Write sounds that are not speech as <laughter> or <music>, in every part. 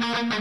就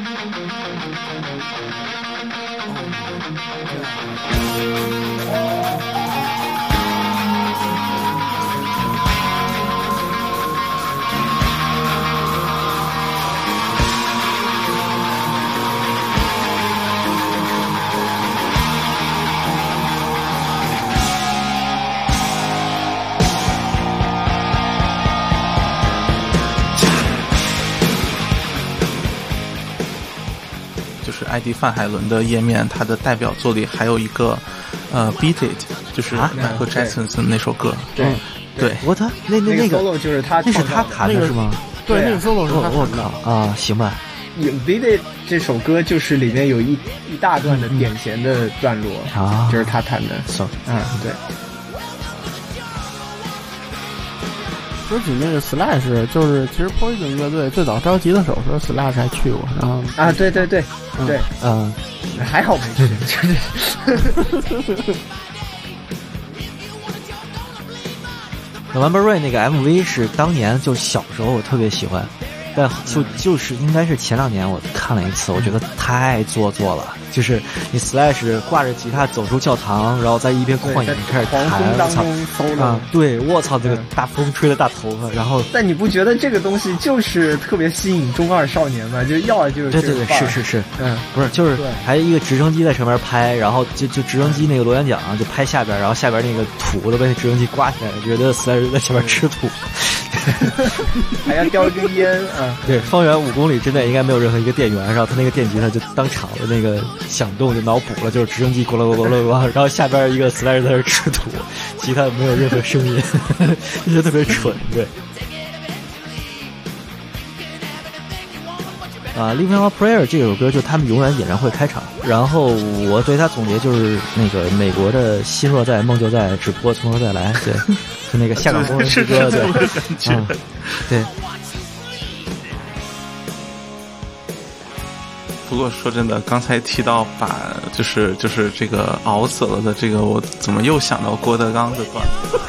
是 ID 范海伦的页面，他的代表作里还有一个呃 Beat It，就是啊？Michael Jackson 那首歌。对。对，我他那那那个 solo 就是他那是他弹的是吗？对啊。那个 solo 是他我我弹的。靠啊，行吧，Invaded 这首歌就是里面有一一大段的点弦的段落，啊。就是他弹的。so 嗯，对，说起那个 Slash，就是其实 Poison 乐队最早召集的时候，说 Slash 还去过，然后啊，对对对对，嗯，还好没去，就 <laughs> 是那 Number Rain 那个 MV 是当年就小时候我特别喜欢，但就就是应该是前两年我看了一次，我觉得太做作了。就是你 Slash 挂着吉他走出教堂，然后在一边旷野开始弹，我操啊！对，我操，这个嗯大风吹的大头发，然后但你不觉得这个东西就是特别吸引中二少年吗？就要就是对对对，这个是是是，嗯，不是，就是对还一个直升机在上面拍，然后就就直升机那个螺旋桨就拍下边，然后下边那个土都被那直升机刮起来了，觉得 Slash 在下边吃土。<laughs> 还要叼一根烟啊，对，方圆五公里之内应该没有任何一个电源，然后他那个电吉他就当场的那个响动就脑补了，就是直升机咕噜咕噜咕噜，<laughs> 然后下边一个 slash 在那吃土，吉他没有任何声音，<laughs> 就觉得特别蠢，对。啊，《Living on Prayer》这首歌就他们永远演唱会开场，然后我对他总结就是那个美国的心若在梦就在，只不过从头再来，对，就那个 <laughs> 下岗工人之是歌，对。嗯，对，不过说真的，刚才提到把就是就是这个熬死了的这个，我怎么又想到郭德纲的段子？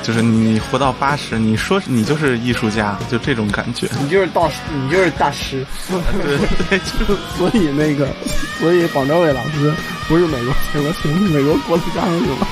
<laughs> 就是你活到八十，你说你就是艺术家，就这种感觉。你就是大师，你就是大师。对对，就 <laughs> 是所以那个，所以广州伟老师不是美国美国美国郭德纲是吗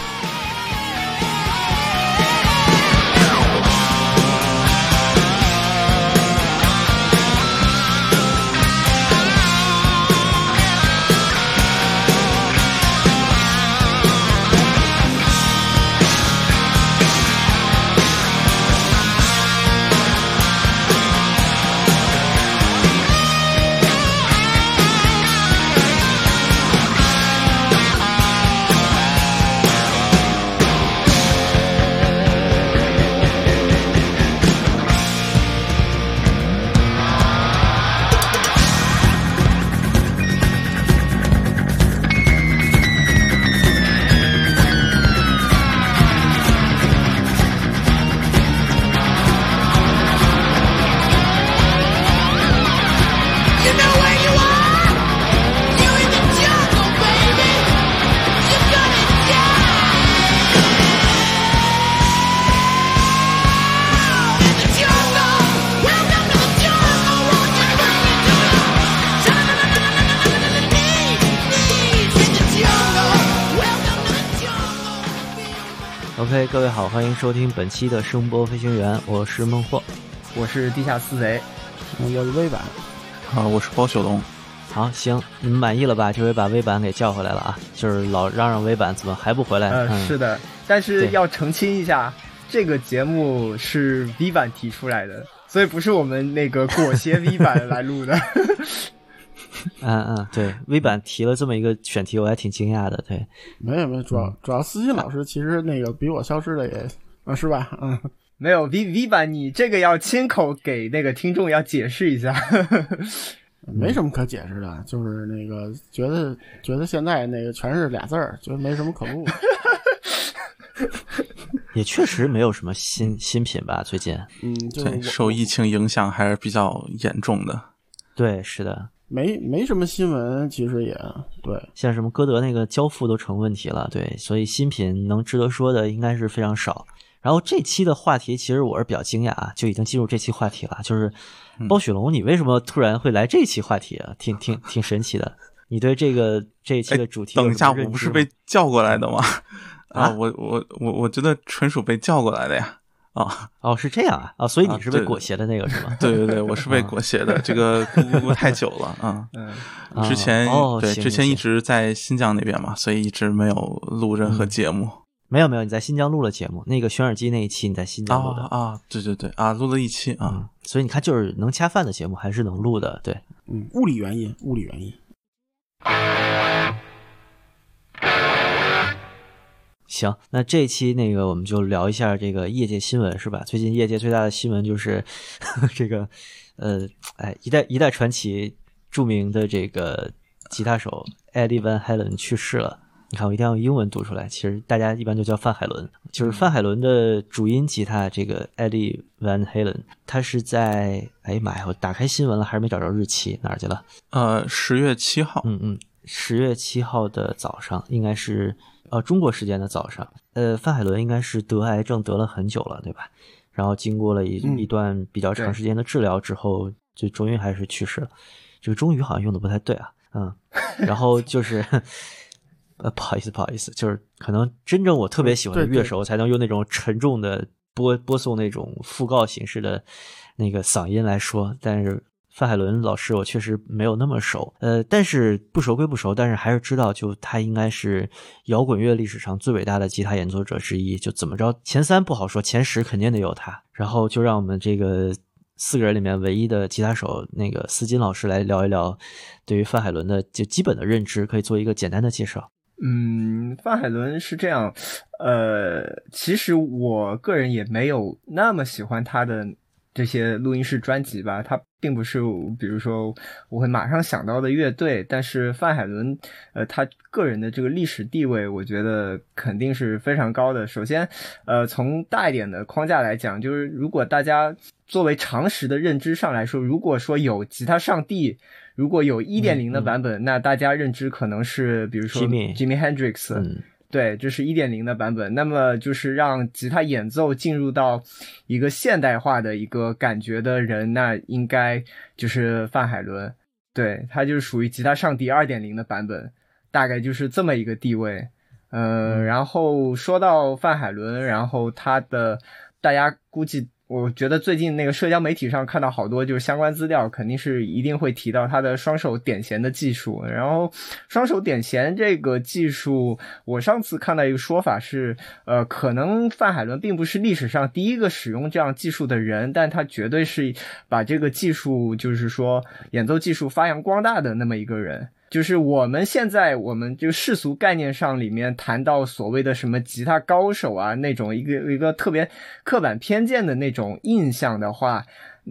好，欢迎收听本期的声波飞行员，我是孟获。我是地下私贼，嗯我是微版，啊，我是包小龙。好，行，你们满意了吧？这回把微版给叫回来了啊，就是老嚷嚷微版怎么还不回来？呃，嗯，是的，但是要澄清一下，这个节目是 V 版提出来的，所以不是我们那个裹挟 V 版来录的。<laughs> <laughs> 嗯嗯，对，微版提了这么一个选题，我还挺惊讶的。对，没有没有，主要主要司机老师其实那个比我消失的也啊是吧？嗯，没有 V V 版，你这个要亲口给那个听众要解释一下。<laughs> 没什么可解释的，就是那个觉得觉得现在那个全是俩字儿，觉得没什么可录的。<laughs> 也确实没有什么新新品吧，最近。嗯，对，受疫情影响还是比较严重的。对，是的，没没什么新闻，其实也对。像什么歌德那个交付都成问题了，对，所以新品能值得说的应该是非常少。然后这期的话题其实我是比较惊讶啊，就已经进入这期话题了，就是包雪龙，你为什么突然会来这期话题啊？挺挺挺神奇的。你对这个这一期的主题有等一下，我不是被叫过来的吗？啊 <laughs> 啊，我我我我觉得纯属被叫过来的呀。啊，哦是这样啊啊，所以你是被裹挟的那个是吗？<laughs> 对对对，我是被裹挟的，这个咕咕咕太久了啊。之前哦对之前一直在新疆那边嘛，所以一直没有录任何节目。没有没有，你在新疆录了节目，那个选耳机那一期你在新疆录的啊啊，对对对啊，录了一期啊。嗯，所以你看，就是能恰饭的节目还是能录的，对。嗯，物理原因，物理原因。行，那这一期那个我们就聊一下这个业界新闻是吧？最近业界最大的新闻就是 <laughs> 这个，呃，哎，一代一代传奇著名的这个吉他手 Eddie Van Halen 去世了。你看，我一定要用英文读出来。其实大家一般就叫范海伦，就是范海伦的主音吉他这个 Eddie Van Halen，他是在哎呀妈呀，我打开新闻了，还是没找着日期，哪儿去了？呃，十月七号，嗯嗯，十月七号的早上，应该是呃中国时间的早上。呃，范海伦应该是得癌症得了很久了，对吧？然后经过了一、嗯一段比较长时间的治疗之后，就终于还是去世了。这个“终于”好像用的不太对啊，嗯。<laughs> 然后就是，呃，不好意思，不好意思，就是可能真正我特别喜欢的乐手才能用那种沉重的播播送那种讣告形式的那个嗓音来说，但是范海伦老师我确实没有那么熟，呃，但是不熟归不熟，但是还是知道，就他应该是摇滚乐历史上最伟大的吉他演奏者之一，就怎么着前三不好说，前十肯定得有他。然后就让我们这个四个人里面唯一的吉他手那个斯金老师来聊一聊对于范海伦的就基本的认知，可以做一个简单的介绍。嗯，范海伦是这样，呃，其实我个人也没有那么喜欢他的这些录音室专辑吧，它并不是比如说我会马上想到的乐队，但是范海伦，呃，他个人的这个历史地位，我觉得肯定是非常高的。首先，呃，从大一点的框架来讲，就是如果大家作为常识的认知上来说，如果说有吉他上帝。如果有一点零的版本，那大家认知可能是，比如说 Jimmy Jimi Hendrix，、嗯对，这是一点零的版本。那么就是让吉他演奏进入到一个现代化的一个感觉的人，那应该就是范海伦。对他就是属于吉他上帝二点零的版本，大概就是这么一个地位。呃，然后说到范海伦，然后他的大家估计。我觉得最近那个社交媒体上看到好多就是相关资料，肯定是一定会提到他的双手点弦的技术。然后双手点弦这个技术，我上次看到一个说法是，呃，可能范海伦并不是历史上第一个使用这样技术的人，但他绝对是把这个技术，就是说演奏技术发扬光大的那么一个人。就是我们现在我们就世俗概念上里面谈到所谓的什么吉他高手啊那种一个一个特别刻板偏见的那种印象的话，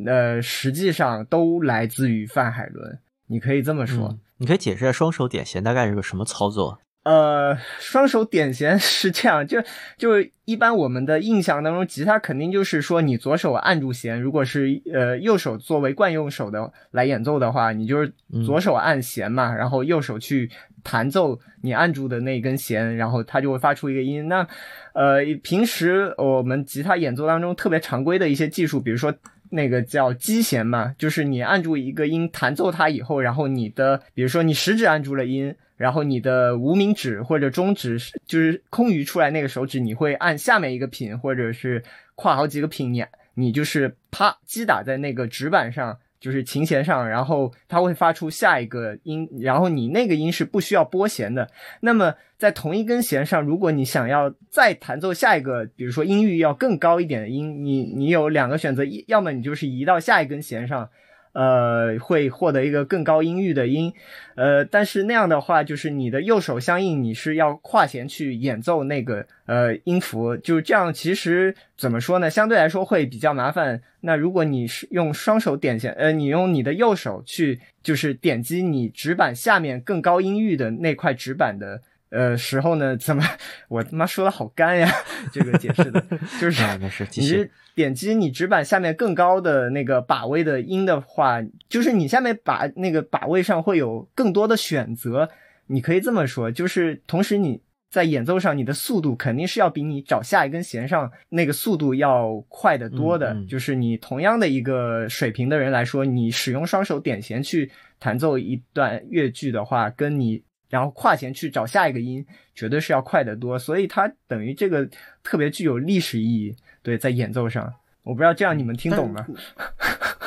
呃，实际上都来自于范海伦，你可以这么说。你可以解释一下双手点弦大概是个什么操作？呃，双手点弦 <laughs> 是这样，就就一般我们的印象当中，吉他肯定就是说你左手按住弦，如果是呃右手作为惯用手的来演奏的话，你就是左手按弦嘛，然后右手去弹奏你按住的那根弦，然后它就会发出一个音。那呃，平时我们吉他演奏当中特别常规的一些技术，比如说。那个叫击弦嘛，就是你按住一个音弹奏它以后，然后你的比如说你食指按住了音，然后你的无名指或者中指就是空余出来那个手指，你会按下面一个品，或者是跨好几个品，你你就是啪击打在那个纸板上，就是琴弦上，然后它会发出下一个音，然后你那个音是不需要拨弦的。那么在同一根弦上，如果你想要再弹奏下一个，比如说音域要更高一点的音，你你有两个选择，要么你就是移到下一根弦上。呃，会获得一个更高音域的音，呃，但是那样的话，就是你的右手相应你是要跨弦去演奏那个呃音符，就是这样。其实怎么说呢，相对来说会比较麻烦。那如果你是用双手点弦，呃，你用你的右手去就是点击你指板下面更高音域的那块指板的。呃，时候呢？怎么我他妈说的好干呀？<laughs> 这个解释的，就是啊、没事，继你点击你指板下面更高的那个把位的音的话，就是你下面把那个把位上会有更多的选择。你可以这么说，就是同时你在演奏上，你的速度肯定是要比你找下一根弦上那个速度要快得多的。嗯嗯就是你同样的一个水平的人来说，你使用双手点弦去弹奏一段乐句的话，跟你然后跨弦去找下一个音，绝对是要快得多。所以它等于这个特别具有历史意义。对，在演奏上，我不知道这样你们听懂吗？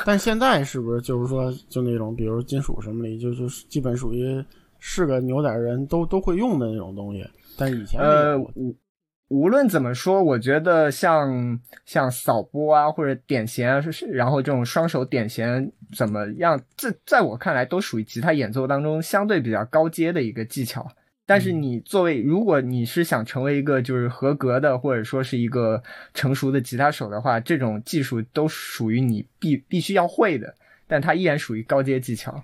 但现在是不是就是说，就那种比如金属什么的，就就是基本属于是个牛仔人都都会用的那种东西。但是以前呃，无无论怎么说，我觉得像像扫拨啊，或者点弦然后这种双手点弦怎么样，这在我看来都属于吉他演奏当中相对比较高阶的一个技巧。但是你作为，如果你是想成为一个就是合格的，或者说是一个成熟的吉他手的话，这种技术都属于你必必须要会的，但它依然属于高阶技巧。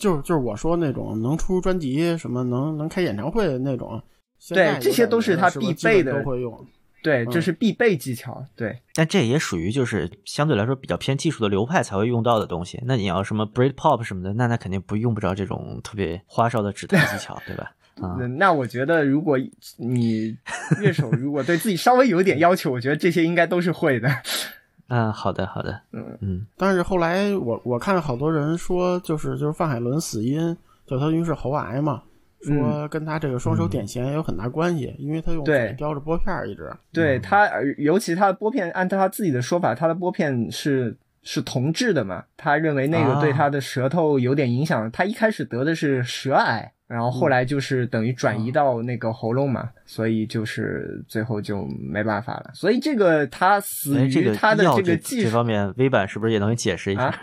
就是就是我说那种能出专辑什么能能开演唱会的那种，对这些都是他必备的都会用。对，这嗯是必备技巧。对，但这也属于就是相对来说比较偏技术的流派才会用到的东西。那你要什么 Britpop 什么的，那那肯定不用不着这种特别花哨的指弹技巧，对吧？嗯、那那我觉得，如果你乐手如果对自己稍微有一点要求，我觉得这些应该都是会的。嗯，好的，好的，嗯嗯但是后来我我看好多人说，就是就是范海伦死因，就他因为是喉癌嘛，说跟他这个双手点弦有很大关系，因为他用对嘴叼着拨片儿一直。对他，呃尤其他的拨片，按照他自己的说法，他的拨片是是铜制的嘛，他认为那个对他的舌头有点影响。他一开始得的是舌癌，然后后来就是等于转移到那个喉咙嘛，所以就是最后就没办法了。所以这个他死哎，这个于他的这这个技术这方面，微版是不是也能解释一下？啊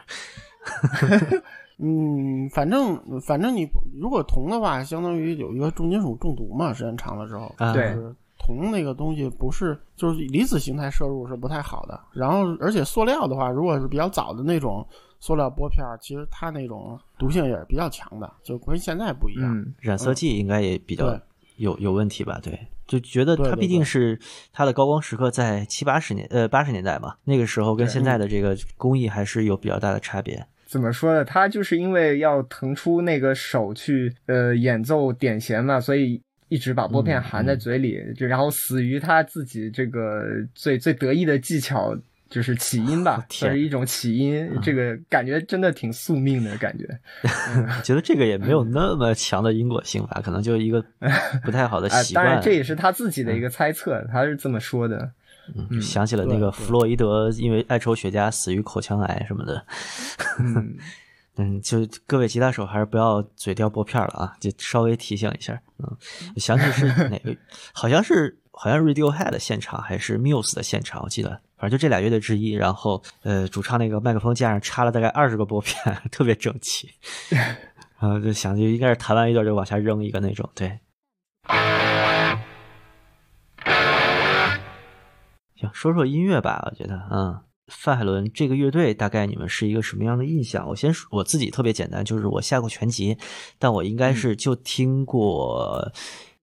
<laughs> 嗯，反正反正你如果铜的话，相当于有一个重金属中毒嘛，时间长了之后，啊对就是铜那个东西不是就是离子形态摄入是不太好的。然后而且塑料的话，如果是比较早的那种塑料玻片儿，其实它那种毒性也是比较强的，就跟现在不一样。嗯，染色剂应该也比较对有有问题吧？对，就觉得它毕竟是它的高光时刻在七八十年呃八十年代嘛，那个时候跟现在的这个工艺还是有比较大的差别。怎么说呢？他就是因为要腾出那个手去呃演奏点弦嘛，所以一直把拨片含在嘴里，就然后死于他自己这个最最得意的技巧。就是起音吧，是一种起音，这个感觉真的挺宿命的感觉。<laughs> 我觉得这个也没有那么强的因果性吧，可能就一个不太好的啊，<laughs> 习惯。当然这也是他自己的一个猜测，他是这么说的。嗯，想起了那个弗洛伊德因为爱抽雪茄死于口腔癌什么的。嗯，<laughs> 嗯，就各位吉他手还是不要嘴叼拨片了啊，就稍微提醒一下。嗯，想起是哪个，<laughs> 好像是好像 Radiohead 的现场还是 Muse 的现场，我记得，反正就这俩乐队之一。然后呃，主唱那个麦克风架上插了大概二十个拨片，<laughs> 特别整齐。然后就想就应该是弹完一段就往下扔一个那种，对。行，说说音乐吧，我觉得，嗯，范海伦这个乐队大概你们是一个什么样的印象？我先说我自己特别简单，就是我下过全集，但我应该是就听过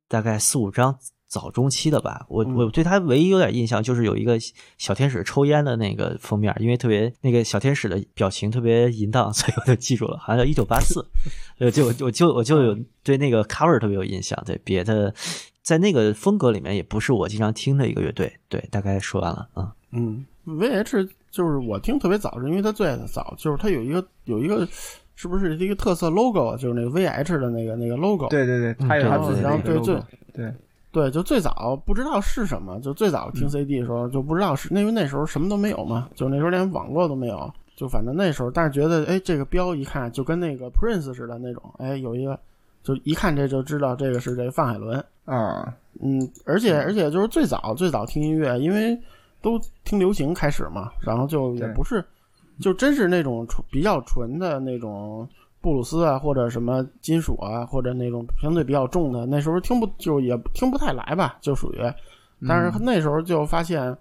大概四五张早中期的吧。我我对他唯一有点印象就是有一个小天使抽烟的那个封面，因为特别那个小天使的表情特别淫荡，<laughs> 所以我就记住了，好像叫一九八四。<laughs> 呃，就我我就我就有对那个 cover 特别有印象，对别的。在那个风格里面，也不是我经常听的一个乐队。对，大概说完了啊。嗯，VH 就是我听特别早，是因为它最早就是它有一个有一个，是不是一个特色 logo 啊？就是那个 VH 的那个那个 logo。对对对，他有他自己的 logo 最对对，就最早不知道是什么，就最早听 CD 的时候就不知道是，因为那时候什么都没有嘛，就那时候连网络都没有，就反正那时候，但是觉得哎，这个标一看就跟那个 Prince 似的那种，哎，有一个就一看这就知道这个是这范海伦。啊，嗯，而且而且就是最早最早听音乐，因为都听流行开始嘛，然后就也不是，就真是那种纯比较纯的那种布鲁斯啊，或者什么金属啊，或者那种相对比较重的，那时候听不就也听不太来吧，就属于，但是那时候就发现，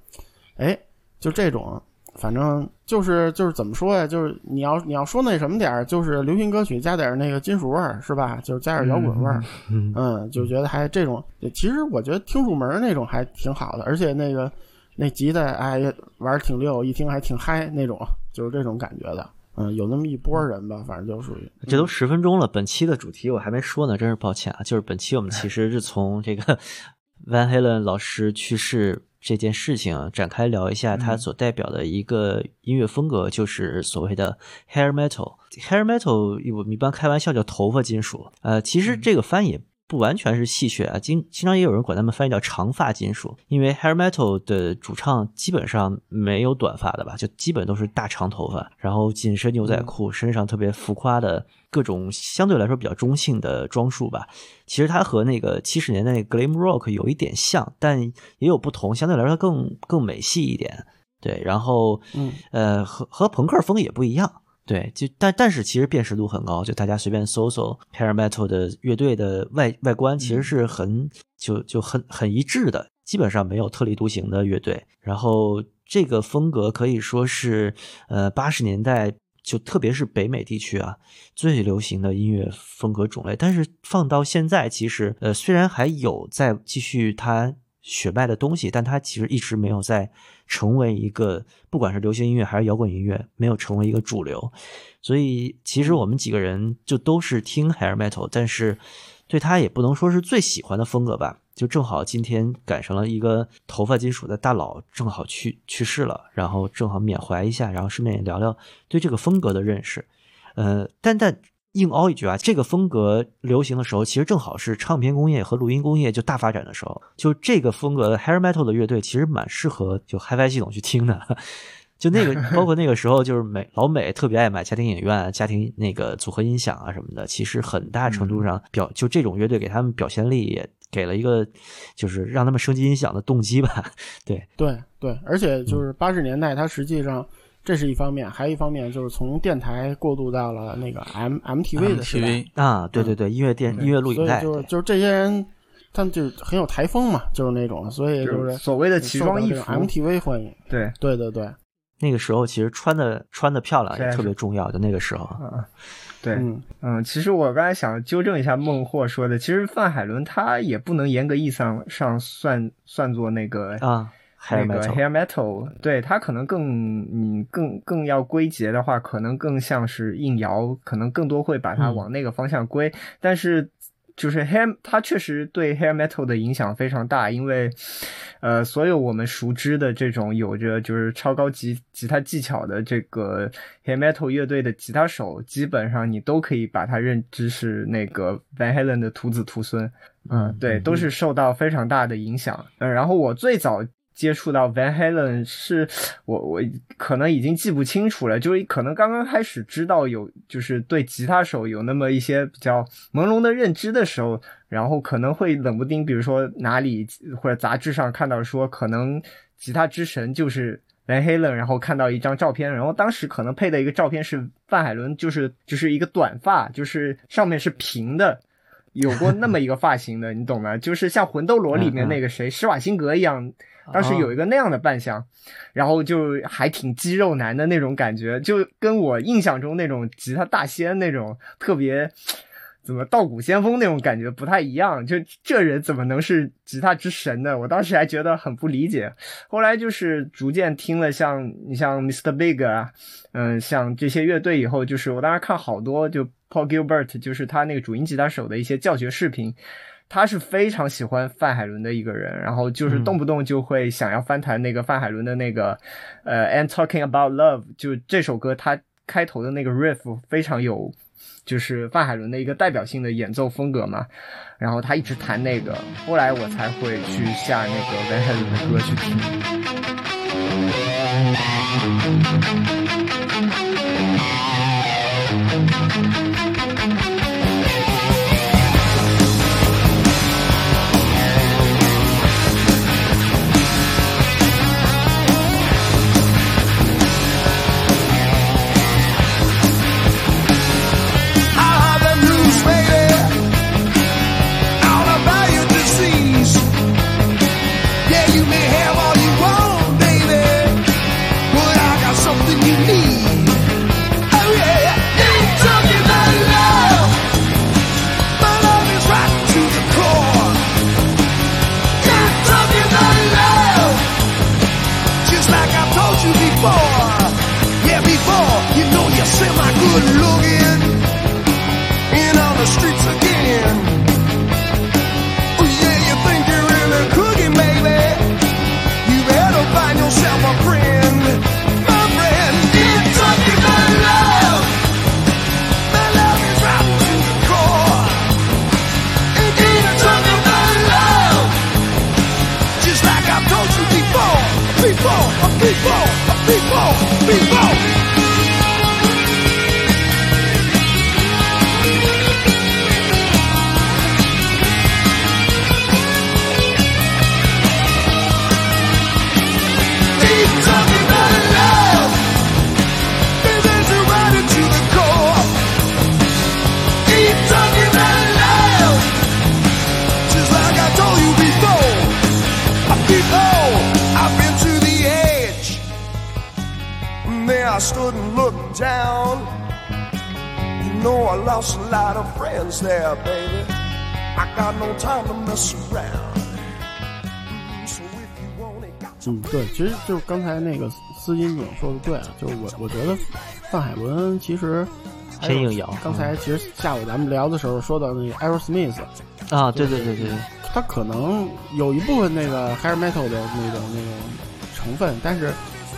哎，就这种。反正就是就是怎么说呀？就是你要你要说那什么点儿，就是流行歌曲加点儿那个金属味儿，是吧？就是加点儿摇滚味儿，嗯嗯，就觉得还这种，其实我觉得听入门那种还挺好的，而且那个那吉他哎玩儿挺溜，一听还挺嗨那种，就是这种感觉的。嗯，有那么一波人吧，反正就属于这都十分钟了，本期的主题我还没说呢，真是抱歉啊。就是本期我们其实是从这个 <laughs> Van Halen 老师去世这件事情展开聊一下它所代表的一个音乐风格，就是所谓的 Hair Metal。Hair Metal 我们一般开玩笑叫头发金属，呃，其实这个翻译。不完全是戏谑啊，经经常也有人管他们翻译叫长发金属，因为 hair metal 的主唱基本上没有短发的吧，就基本都是大长头发，然后紧身牛仔裤，身上特别浮夸的各种相对来说比较中性的装束吧。其实它和那个七十年代 glam rock 有一点像，但也有不同，相对来说更更美系一点。对，然后嗯呃和和朋克风也不一样。对，就但但是其实辨识度很高，就大家随便搜搜 Hair Metal 的乐队的外外观，其实是很就就很很一致的，基本上没有特立独行的乐队。然后这个风格可以说是呃八十年代就特别是北美地区啊最流行的音乐风格种类。但是放到现在，其实呃虽然还有在继续它血脉的东西，但它其实一直没有在。成为一个，不管是流行音乐还是摇滚音乐，没有成为一个主流，所以其实我们几个人就都是听 hair metal，但是对他也不能说是最喜欢的风格吧。就正好今天赶上了一个头发金属的大佬，正好去去世了，然后正好缅怀一下，然后顺便也聊聊对这个风格的认识。呃，但但。硬凹一句啊，这个风格流行的时候，其实正好是唱片工业和录音工业就大发展的时候。就这个风格的 hair metal 的乐队，其实蛮适合就 HiFi 系统去听的。就那个，包括那个时候，就是美老美特别爱买家庭影院、家庭那个组合音响啊什么的。其实很大程度上表就这种乐队给他们表现力也给了一个，就是让他们升级音响的动机吧。对对对，而且就是八十年代，它实际上。这是一方面，还有一方面就是从电台过渡到了那个 M M T V 的时代。啊，对对对，音乐电音乐录影带，就是就是这些人，他们就是很有台风嘛，就是那种，所以就是所谓的奇装异服，M T V 欢迎，对。对对对，那个时候其实穿的穿的漂亮也特别重要，就那个时候，嗯，对，嗯，其实我刚才想纠正一下孟获说的，其实范海伦他也不能严格意义上上算算作那个啊。那个 hair metal，对它可能更嗯更更要归结的话，可能更像是硬摇，可能更多会把它往那个方向归。但是就是 hair，它确实对 hair metal 的影响非常大，因为呃，所有我们熟知的这种有着就是超高级吉他技巧的这个 hair metal 乐队的吉他手，基本上你都可以把它认知是那个 Van Halen 的徒子徒孙。嗯，对，都是受到非常大的影响。嗯，然后我最早。接触到 Van Halen 是我我可能已经记不清楚了，就是可能刚刚开始知道有就是对吉他手有那么一些比较朦胧的认知的时候，然后可能会冷不丁，比如说哪里或者杂志上看到说可能吉他之神就是 Van Halen，然后看到一张照片，然后当时可能配的一个照片是范海伦，就是就是一个短发，就是上面是平的，有过那么一个 <laughs> 发型的，你懂吗？就是像魂斗罗里面那个谁施瓦辛格一样。当时有一个那样的扮相，然后就还挺肌肉男的那种感觉，就跟我印象中那种吉他大仙那种特别怎么道骨先锋那种感觉不太一样。就这人怎么能是吉他之神呢？我当时还觉得很不理解。后来就是逐渐听了像你像 Mr. Big 啊，嗯，像这些乐队以后，就是我当时看好多就 Paul Gilbert，就是他那个主音吉他手的一些教学视频。他是非常喜欢范海伦的一个人，然后就是动不动就会想要翻弹那个范海伦的那个，呃，And Talking About Love，就这首歌，他开头的那个 riff 非常有，就是范海伦的一个代表性的演奏风格嘛，然后他一直弹那个，后来我才会去下那个范海伦的歌去听。才那个司金总说的对啊，就是我我觉得范海伦其实还有偏硬摇刚才其实下午咱们聊的时候说到那个 Aerosmith，啊，对对对对对，他可能有一部分那个 hair metal 的那种那种成分，但是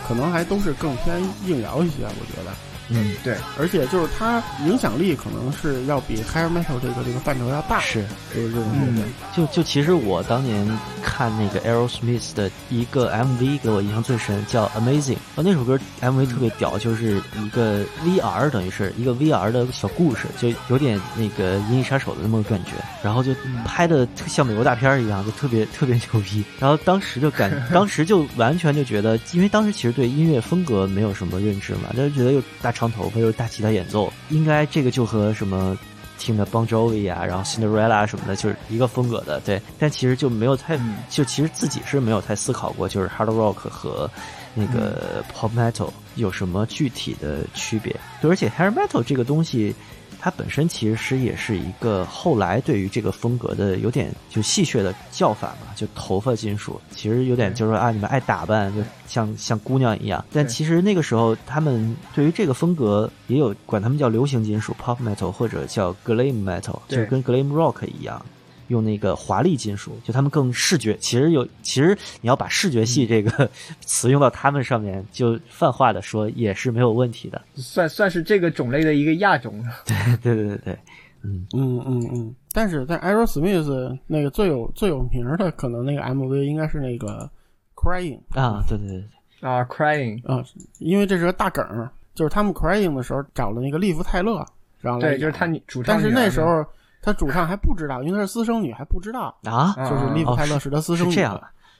可能还都是更偏硬摇一些，我觉得。嗯，对，而且就是它影响力可能是要比 hair metal 这个这个范畴要大，是。就是这种乐队。就就其实我当年看那个 Aerosmith 的一个 MV 给我印象最深，叫 Amazing。啊，那首歌 MV 特别屌，就是一个 VR，等于是一个 VR 的小故事，就有点那个《银翼杀手》的那么个感觉。然后就拍的特像美国大片儿一样，就特别特别牛逼。然后当时就感，<laughs> 当时就完全就觉得，因为当时其实对音乐风格没有什么认知嘛，就觉得又大长头发又大吉他演奏，应该这个就和什么。听的 Bon Jovi 啊，然后 Cinderella 什么的，就是一个风格的，对。但其实就没有太，就其实自己是没有太思考过，就是 Hard Rock 和那个 Pop Metal 有什么具体的区别。对，而且 Hair Metal 这个东西，它本身其实也是一个后来对于这个风格的有点就戏谑的叫法嘛，就头发金属，其实有点就是说啊，你们爱打扮，就像像姑娘一样。但其实那个时候，他们对于这个风格也有管他们叫流行金属 （pop metal） 或者叫 glam metal，就是跟 glam rock 一样。用那个华丽金属，就他们更视觉。其实有，其实你要把视觉系这个 <laughs> 词用到他们上面，就泛化的说也是没有问题的。算算是这个种类的一个亚种。<laughs> 对对对对对，嗯嗯嗯嗯。但是在 Aerosmith 那个最有最有名的，可能那个 MV 应该是那个 Crying 啊，对对对对啊，Crying 啊，因为这是个大梗儿，就是他们 Crying 的时候找了那个利弗泰勒，然后对，就是他女主唱但是那时候他主唱还不知道，因为他是私生女还不知道，啊，就是利弗泰勒是他私生女。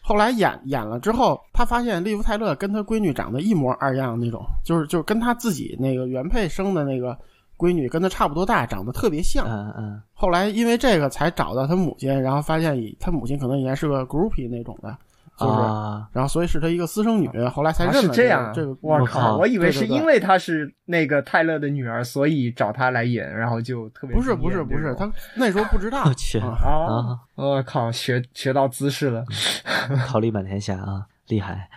后来演演了之后，他发现利弗泰勒跟他闺女长得一模二样那种，就是就是跟他自己那个原配生的那个闺女跟他差不多大，长得特别像。嗯嗯后来因为这个才找到他母亲，然后发现以他母亲可能以前是个 groupie 那种的，就是，啊，然后所以是她一个私生女，后来才啊认了是这样，这个。我我靠靠！我以为是因为她是那个泰勒的女儿，所以找她来演，然后就特别不是不是不是，惊艳这种他那时候不知道我 <laughs> 去啊啊！啊，我靠，学学到姿势了。桃李满天下啊，厉害。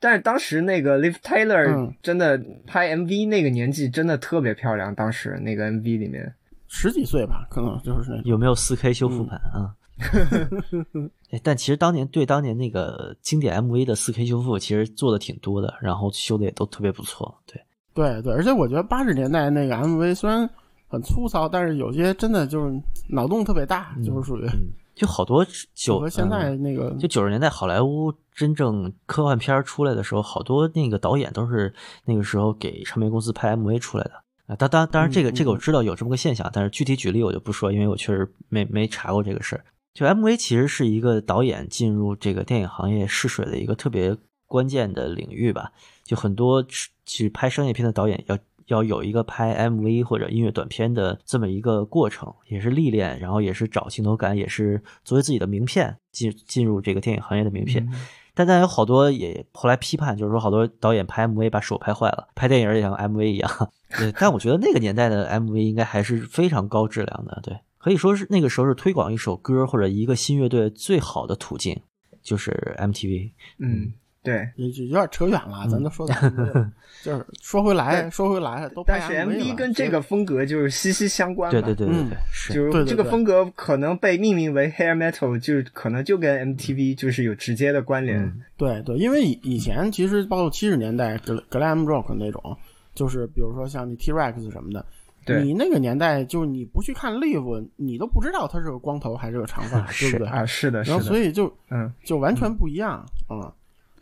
但是当时那个 Liv Tyler 嗯真的拍 MV 那个年纪真的特别漂亮，当时那个 MV 里面，十几岁吧，可能就是。有没有4 K 修复版啊？<laughs> 哎但其实当年对当年那个经典 MV 的4 K 修复，其实做的挺多的，然后修的也都特别不错。对，对对，而且我觉得八十年代那个 MV 虽然很粗糙，但是有些真的就是脑洞特别大，就是属于嗯，就好多就九和现在嗯那个就九十年代好莱坞真正科幻片儿出来的时候，好多那个导演都是那个时候给唱片公司拍 MV 出来的啊。当当当然，这个嗯这个我知道有这么个现象，但是具体举例我就不说，因为我确实没没查过这个事儿。就 MV 其实是一个导演进入这个电影行业试水的一个特别关键的领域吧。就很多去去拍商业片的导演要要有一个拍 MV 或者音乐短片的这么一个过程，也是历练，然后也是找镜头感，也是作为自己的名片进进入这个电影行业的名片。但但有好多也后来批判，就是说好多导演拍 MV 把手拍坏了，拍电影也像 MV 一样。<laughs> 对，但我觉得那个年代的 MV 应该还是非常高质量的，对，可以说是那个时候是推广一首歌或者一个新乐队最好的途径，就是 MTV。嗯，对，也就有点扯远了，咱都说到 <laughs> 就是说回来，说回来，都但是 MV 跟这个风格就是息息相关嘛。对对对对嗯对，是就对对对这个风格可能被命名为 hair metal，就是可能就跟 MTV 就是有直接的关联。嗯对对，因为以以前其实包括七十年代格 glam rock 那种，就是比如说像那 T Rex 什么的，对你那个年代就是你不去看 Live，你都不知道他是个光头还是个长发，<laughs> 对是不对？啊，是的，是然后所，以就嗯，就完全不一样嗯。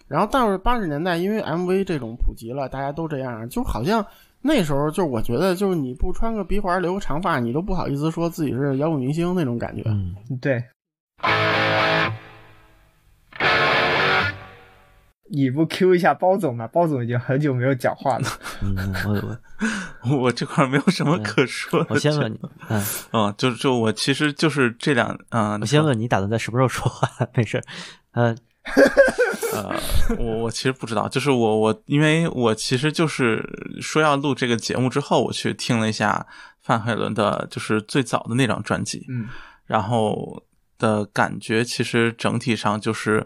然后到了八十年代，因为 MV 这种普及了，大家都这样，就好像那时候就我觉得就是你不穿个鼻环留个长发，你都不好意思说自己是摇滚明星那种感觉。嗯，对。你不 Q 一下包总吗？包总已经很久没有讲话了。嗯，我我 <laughs> 我这块没有什么可说的。我先问你，嗯，嗯，就就我其实就是这两，嗯，我先问你打算在什么时候说话？<laughs> 没事儿，呃，呃，我我其实不知道，就是我我因为我其实就是说要录这个节目之后，我去听了一下范海伦的，就是最早的那张专辑，嗯然后的感觉其实整体上就是，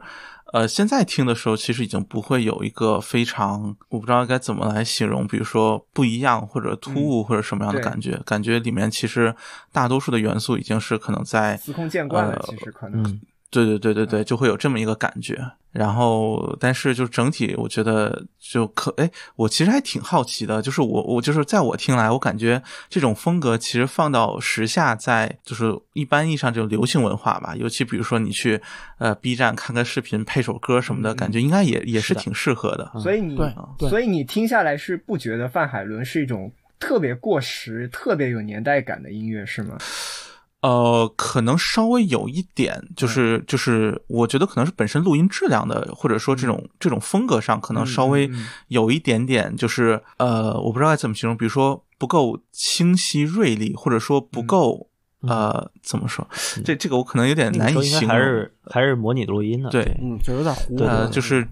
呃，现在听的时候其实已经不会有一个非常我不知道该怎么来形容，比如说不一样或者突兀或者什么样的感觉，感觉里面其实大多数的元素已经是可能在司空见惯了，呃其实可能。嗯，对对对对对，就会有这么一个感觉。然后，但是就整体，我觉得就可哎，我其实还挺好奇的，就是我我就是在我听来，我感觉这种风格其实放到时下，在就是一般意义上这种流行文化吧，尤其比如说你去呃 B 站看个视频配首歌什么的，感觉应该也也是挺适合的。所以你所以你听下来是不觉得范海伦是一种特别过时、特别有年代感的音乐是吗？呃，可能稍微有一点，就是嗯就是，我觉得可能是本身录音质量的，或者说这种这种风格上，可能稍微有一点点，就是呃，我不知道该怎么形容，比如说不够清晰锐利，或者说不够呃，怎么说？这这个我可能有点难以形容。还是还是模拟录音呢，对，嗯，就有点糊。呃，就是，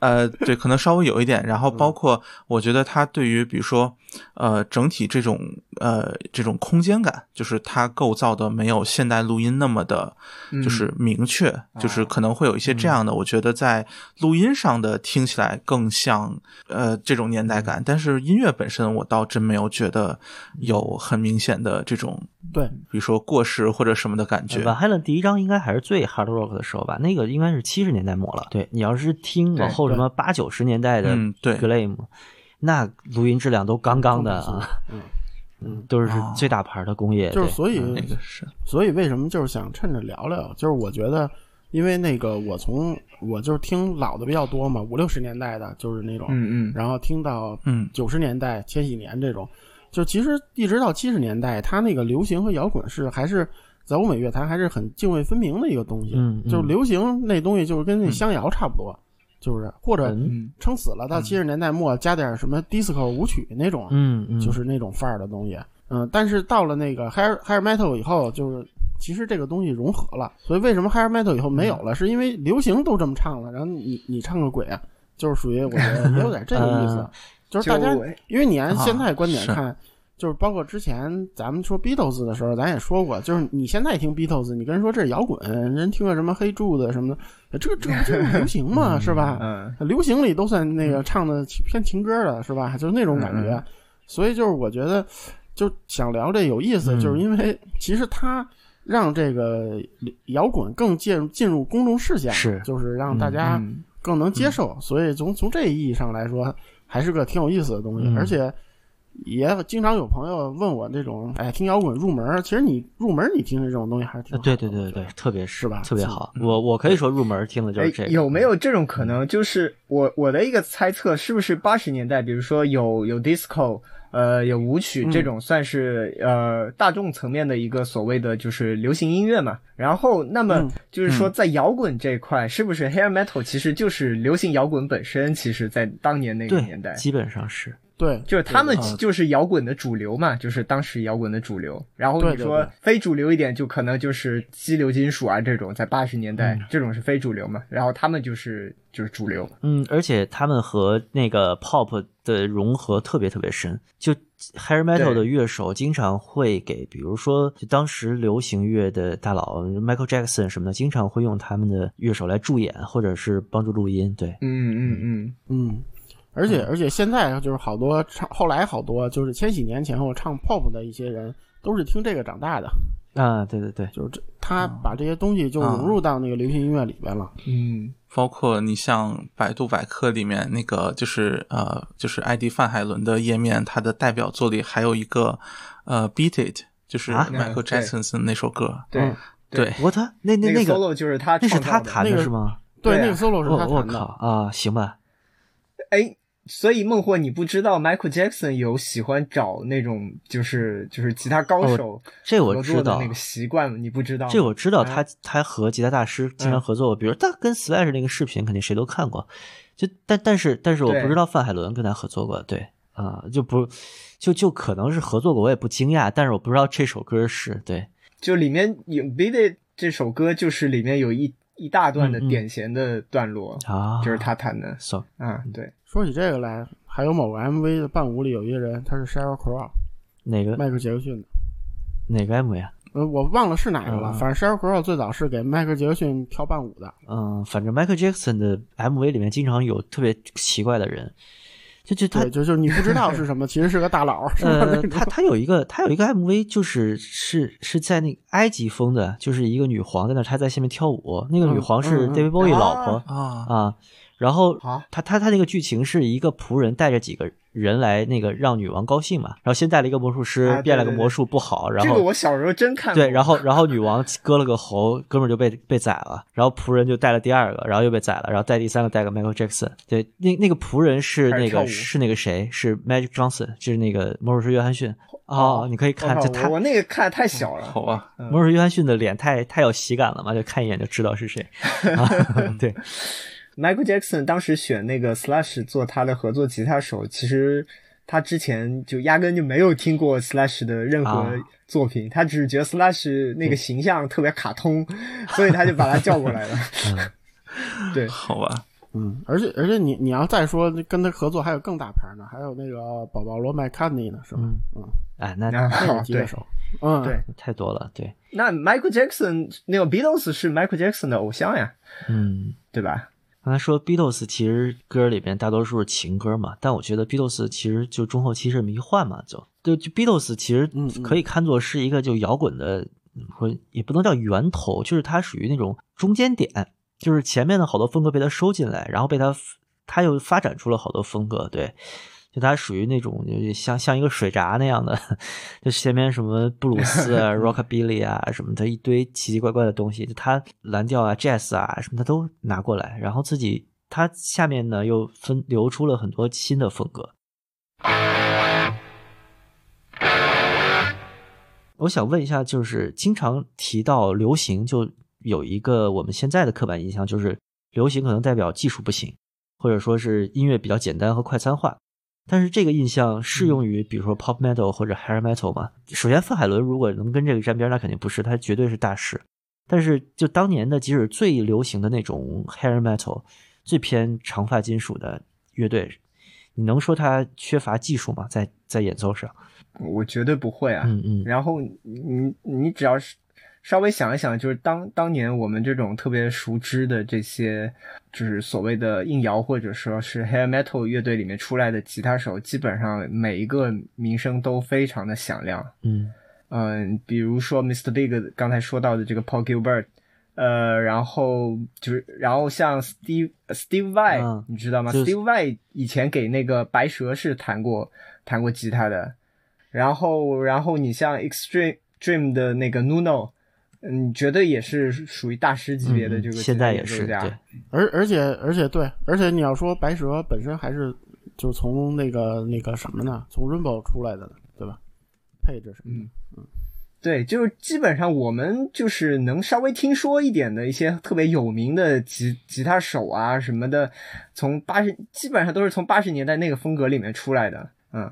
呃，对，可能稍微有一点。然后包括，我觉得它对于比如说，呃，整体这种呃这种空间感，就是它构造的没有现代录音那么的，就是明确，就是可能会有一些这样的。我觉得在录音上的听起来更像呃这种年代感，但是音乐本身我倒真没有觉得有很明显的这种，对，比如说过时或者什么的感觉。van Halen 第一张应该还是最 hard rock 的时候吧，那个应该是七十年代末了。对你要是听往后什么八九十年代的嗯对。Glam，、那录音质量都杠杠的啊，嗯，<laughs> 嗯，都是最大牌的工业。对就是所以那个是，所以为什么就是想趁着聊聊，就是我觉得，因为那个我从我就是听老的比较多嘛，五六十年代的，就是那种，嗯嗯。然后听到嗯。九十年代、千禧年这种，就其实一直到七十年代，它那个流行和摇滚是还是在欧美乐坛还是很泾渭分明的一个东西。嗯嗯就是流行那东西就是跟那乡谣差不多，就是或者嗯撑死了到七十年代末加点什么 disco 舞曲那种，嗯嗯，就是那种范儿的东西。嗯，但是到了那个 hair hair metal 以后，就是其实这个东西融合了。所以为什么 hair metal 以后没有了？是因为流行都这么唱了，然后你你唱个鬼啊，就是属于我觉得也有点这个意思嗯，<laughs> 就是大家因为你按啊现在观点是看。就是包括之前咱们说 Beatles 的时候，咱也说过，就是你现在听 Beatles，你跟人说这是摇滚，人听个什么黑柱子什么的，这这不就是 <laughs> 流行嘛，是吧？嗯流行里都算那个唱的偏情歌的，是吧？就是那种感觉。嗯所以就是我觉得，就想聊这有意思，嗯就是因为其实它让这个摇滚更进进入公众视线，是就是让大家嗯更能接受。所以从从这意义上来说，还是个挺有意思的东西，嗯而且。也经常有朋友问我这种，哎，听摇滚入门，其实你入门你听的这种东西还是挺呃好的对对对对，特别是吧特别好。我我可以说入门听的就是这哎，个。有没有这种可能？就是我我的一个猜测，是不是八十年代，比如说有有 disco，呃，有舞曲嗯这种，算是、呃大众层面的一个所谓的就是流行音乐嘛？然后，那么嗯就是说，在摇滚这一块，是不是 hair metal 其实就是流行摇滚本身？其实，在当年那个年代，基本上是对，就是他们就是摇滚的主流嘛，就是当时摇滚的主流。然后你说非主流一点，就可能就是激流金属啊这种，在八十年代、这种是非主流嘛。然后他们就是就是主流。嗯，而且他们和那个 pop 的融合特别特别深，就 hair metal 的乐手经常会给，比如说就当时流行乐的大佬 Michael Jackson 什么的，经常会用他们的乐手来助演或者是帮助录音。对，嗯嗯嗯，嗯，而且而且现在就是好多唱，后来好多就是千禧年前后唱 pop 的一些人，都是听这个长大的，啊，对对对，就是这他把这些东西就融入到那个流行音乐里边了。嗯，包括你像百度百科里面那个，就是呃，就是艾迪范海伦的页面，他的代表作里还有一个呃，Beat It，就是啊？Michael Jackson 那首歌。对，对，What 那那那个 solo 就是他那是他弹的。是吗？对，那个 solo 是我我他弹的。靠啊，行吧，哎，所以孟获，你不知道 Michael Jackson 有喜欢找那种就是就是吉他高手哦这我合知道那个习惯？你不知道？这我知道，啊他他和吉他大师经常合作过，比如他跟 Slash 那个视频，肯定谁都看过。就但但是但是我不知道范海伦跟他合作过，对啊、就不就就可能是合作过，我也不惊讶，但是我不知道这首歌是对就里面有《Beat It》这首歌，就是里面有一一大段的嗯嗯点弦的段落，啊，就是他弹的 so 啊。对，说起这个来，还有某个 MV 的伴舞里有一个人，他是 Sheryl Crow，哪个迈克尔杰克逊的。哪个 MV 啊？呃，我忘了是哪个了，嗯反正 Sheryl Crow 最早是给迈克尔杰克逊跳伴舞的。嗯，反正 Michael Jackson 的 MV 里面经常有特别奇怪的人，就就他对，就就你不知道是什么，<laughs> 其实是个大佬，是吧？呃，他他有一个他有一个 MV，就是是是在那个埃及风的，就是一个女皇在那，她在下面跳舞，那个女嗯皇是 David Bowie 老婆、啊，啊。然后好他他他那个剧情是一个仆人带着几个人来那个让女王高兴嘛，然后先带了一个魔术师，啊对对对。变了个魔术不好，然后这后个我小时候真看过。对，然后然后女王割了个喉，哥们儿就被被宰了，然后仆人就带了第二个，然后又被宰了，然后带第三个带个 Michael Jackson，对，那那个仆人是那个是那个谁？是 Magic Johnson，就是那个魔术师约翰逊。哦，你可以看就他我我那个看得太小了。好啊，嗯。魔术师约翰逊的脸太太有喜感了嘛，就看一眼就知道是谁。<laughs> 啊，对，Michael Jackson 当时选那个 Slash 做他的合作吉他手，其实他之前就压根就没有听过 Slash 的任何啊。作品，他只是觉得 Slash 那个形象特别卡通，<laughs> 所以他就把他叫过来了。<laughs> 对，好吧，嗯，而且而且你你要再说跟他合作还有更大牌呢，还有那个保保罗麦卡尼呢，是吧？嗯。嗯，哎，那然那后 <laughs> 对个吉他手，嗯，对，太多了，对，那 Michael Jackson 那个 Beatles 是 Michael Jackson 的偶像呀，嗯。对吧？刚才说 Beatles 其实歌里边大多数是情歌嘛，但我觉得 Beatles 其实就中后期是迷幻嘛，就就就 Beatles 其实可以看作是一个就摇滚的，或也不能叫源头，就是它属于那种中间点，就是前面的好多风格被它收进来，然后被它它又发展出了好多风格，对。就它属于那种就像像一个水闸那样的，<laughs> 就前面什么布鲁斯啊、<laughs> rockabilly 啊什么的一堆奇奇怪怪的东西，就它蓝调啊、jazz 啊什么的都拿过来，然后自己它下面呢又分流出了很多新的风格。我想问一下，就是经常提到流行，就有一个我们现在的刻板印象，就是流行可能代表技术不行，或者说是音乐比较简单和快餐化。但是这个印象适用于比如说 pop metal 或者 hair metal 吗？首先，范海伦如果能跟这个沾边，那肯定不是，他绝对是大师。但是就当年的，即使最流行的那种 hair metal，最偏长发金属的乐队，你能说他缺乏技术吗？在在演奏上？我绝对不会啊。嗯嗯然后你你只要是稍微想一想，就是当当年我们这种特别熟知的这些，就是所谓的硬摇或者说是 hair metal 乐队里面出来的吉他手，基本上每一个名声都非常的响亮。嗯嗯，比如说 Mr. Big 刚才说到的这个 Paul Gilbert，呃，然后就是，然后像 Steve Steve Vai，、嗯你知道吗就是？Steve Vai 以前给那个白蛇是弹过弹过吉他的，然后然后你像 Extreme Dream 的那个 Nuno，嗯，绝对也是属于大师级别的这个吉他嗯现在也是对，而而且而且对，而且你要说白蛇本身还是就从那个那个什么呢？从 Rainbow 出来的，对吧？配置什么的？嗯，对，就是基本上我们就是能稍微听说一点的一些特别有名的吉吉他手啊什么的，从八十基本上都是从八十年代那个风格里面出来的。嗯，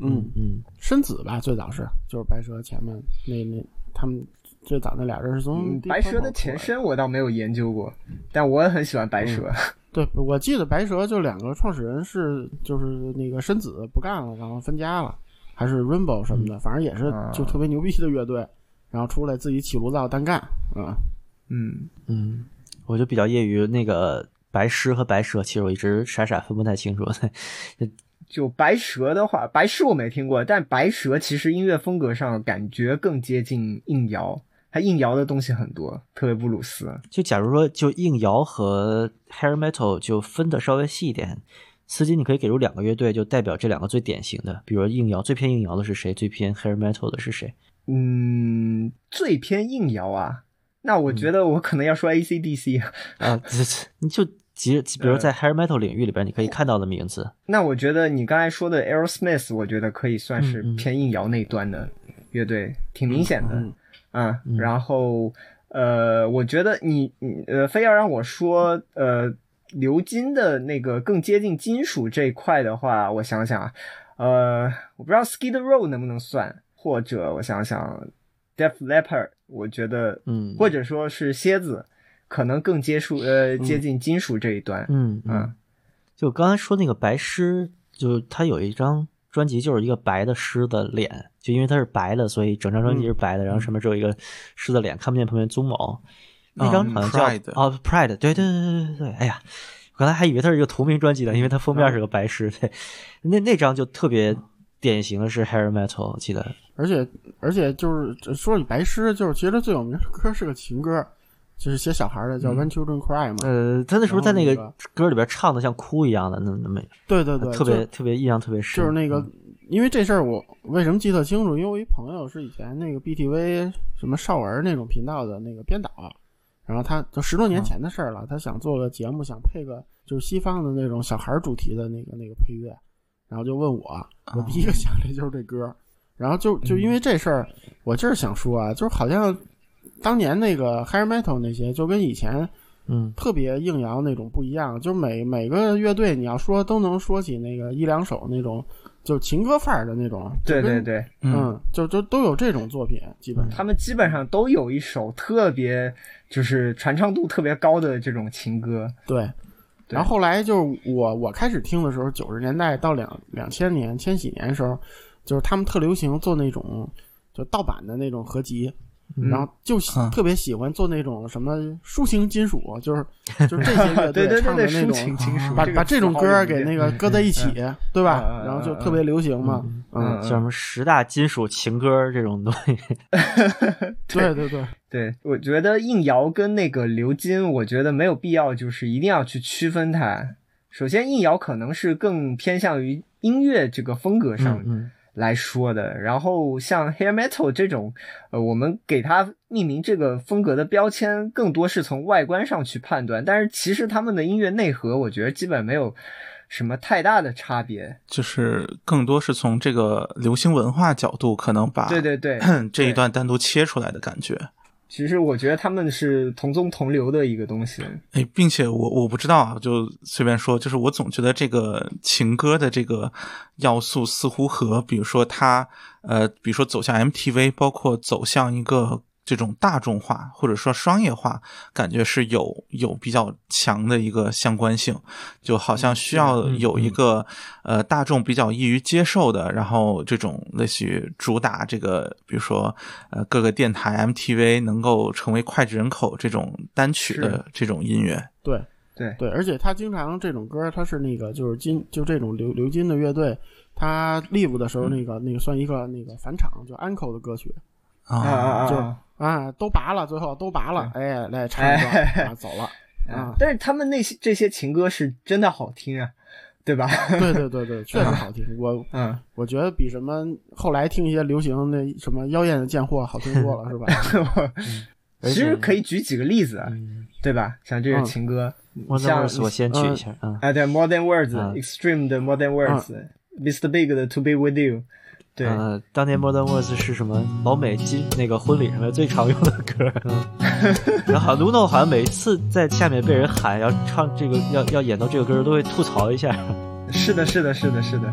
嗯，嗯，深紫吧，最早是就是白蛇前面那那他们最早那俩人是从嗯白蛇的前。身我倒没有研究过，但我也很喜欢白蛇。<laughs> 对，我记得白蛇就两个创始人是就是那个深子不干了，然后分家了，还是 Rainbow 什么的，反正也是啊就特别牛逼的乐队，然后出来自己起炉灶单干啊。嗯，嗯，我就比较业余，那个白狮和白蛇，其实我一直傻傻分不太清楚。<laughs> 就白蛇的话，白狮我没听过，但白蛇其实音乐风格上感觉更接近硬摇，它硬摇的东西很多，特别布鲁斯。就假如说，就硬摇和 hair metal 就分的稍微细一点，司机你可以给出两个乐队，就代表这两个最典型的，比如说硬摇最偏硬摇的是谁，最偏 hair metal 的是谁？嗯，最偏硬摇啊，那我觉得我可能要说 AC/DC。啊，这这你就即比如在 hair metal 领域里边，你可以看到的名字，那我觉得你刚才说的 Aerosmith，我觉得可以算是偏硬摇那一端的乐队，挺明显的。嗯啊，嗯。然后呃，我觉得你你呃，非要让我说呃，鎏金的那个更接近金属这一块的话，我想想啊，呃，我不知道 Skid Row 能不能算，或者我想想 Deaf Leppard，我觉得，嗯或者说是蝎子，可能更接触呃接近金属这一端，嗯嗯，就刚才说那个白狮，就它有一张专辑，就是一个白的狮的脸，就因为它是白的，所以整张专辑是白的，然后上面只有一个狮的脸，看不见旁边鬃毛。那张好像叫、哦 Pride，对对对对对对，哎呀，我刚才还以为它是一个同名专辑呢，因为它封面是个白狮。对，那那张就特别典型的是 hair metal，我记得。而且而且就是说起白狮，就是其实最有名的歌是个情歌，就是写小孩的，叫《When Children Cry》嘛。呃，他那时候在那个歌里边唱的像哭一样的？那那没对对对，特别特别印象特别深。就是那个嗯，因为这事儿我为什么记得清楚？因为我一朋友是以前那个 BTV 什么少儿那种频道的那个编导，然后他就十多年前的事儿了，他想做个节目，想配个就是西方的那种小孩儿主题的那个那个配乐，然后就问我，我第一个想的就是这歌，然后就就因为这事儿，我就是想说啊，就是好像当年那个 hair metal 那些，就跟以前嗯。特别硬摇那种不一样，就每每个乐队你要说都能说起那个一两首那种就情歌范儿的那种，对对对，嗯，就就都有这种作品，基本上。他们基本上都有一首特别就是传唱度特别高的这种情歌，对，对。然后后来就是我我开始听的时候，九十年代到两两千年、千禧年的时候，就是他们特流行做那种就盗版的那种合集，嗯然后就特别喜欢做那种什么抒情金属，就是就是这些乐对对对对，队唱的那种。金属，把把这种歌给那个搁在一起，对吧然后就特别流行嘛，嗯嗯，叫什么十大金属情歌这种东西。<laughs> 对对对，对，我觉得硬摇跟那个鎏金，我觉得没有必要，就是一定要去区分它。首先，硬摇可能是更偏向于音乐这个风格上嗯来说的，然后像 hair metal 这种，呃，我们给它命名这个风格的标签，更多是从外观上去判断，但是其实他们的音乐内核，我觉得基本没有什么太大的差别。就是更多是从这个流行文化角度，可能把对对对，<clears throat> 这一段单独切出来的感觉。其实我觉得他们是同宗同流的一个东西。哎，并且我我不知道啊，就随便说，就是我总觉得这个情歌的这个要素似乎和比如说他呃，比如说走向 MTV，包括走向一个这种大众化或者说商业化，感觉是有有比较强的一个相关性，就好像需要有一个呃大众比较易于接受的，然后这种类似于主打这个，比如说呃各个电台 MTV 能够成为脍炙人口这种单曲的这种音乐。对对。对，而且他经常这种歌，他是那个就是金就这种流流金的乐队，他 live 的时候那个那个算一个那个返场，就 uncle 的歌曲。啊啊。就啊！啊，都拔了，最后都拔了，哎，来唱一哎啊，走了 <laughs> 啊，但是他们那些这些情歌是真的好听啊，对吧？<laughs> 对对对对，确实好听，我嗯，我觉得比什么后来听一些流行的什么妖艳的贱货好听多了，是吧？<laughs> 其实可以举几个例子对吧？像这些情歌像我先举一下啊。啊，对，Modern Words、嗯 Extreme 的 Modern Words，Mr. Big 的 To Be With You，对，呃，当年 Modern Words 是什么老美金那个婚礼上面最常用的歌，嗯 <laughs> 然后 Luno 好像每次在下面被人喊要唱这个要要演到这个歌，都会吐槽一下。是的，是的，是的，是的。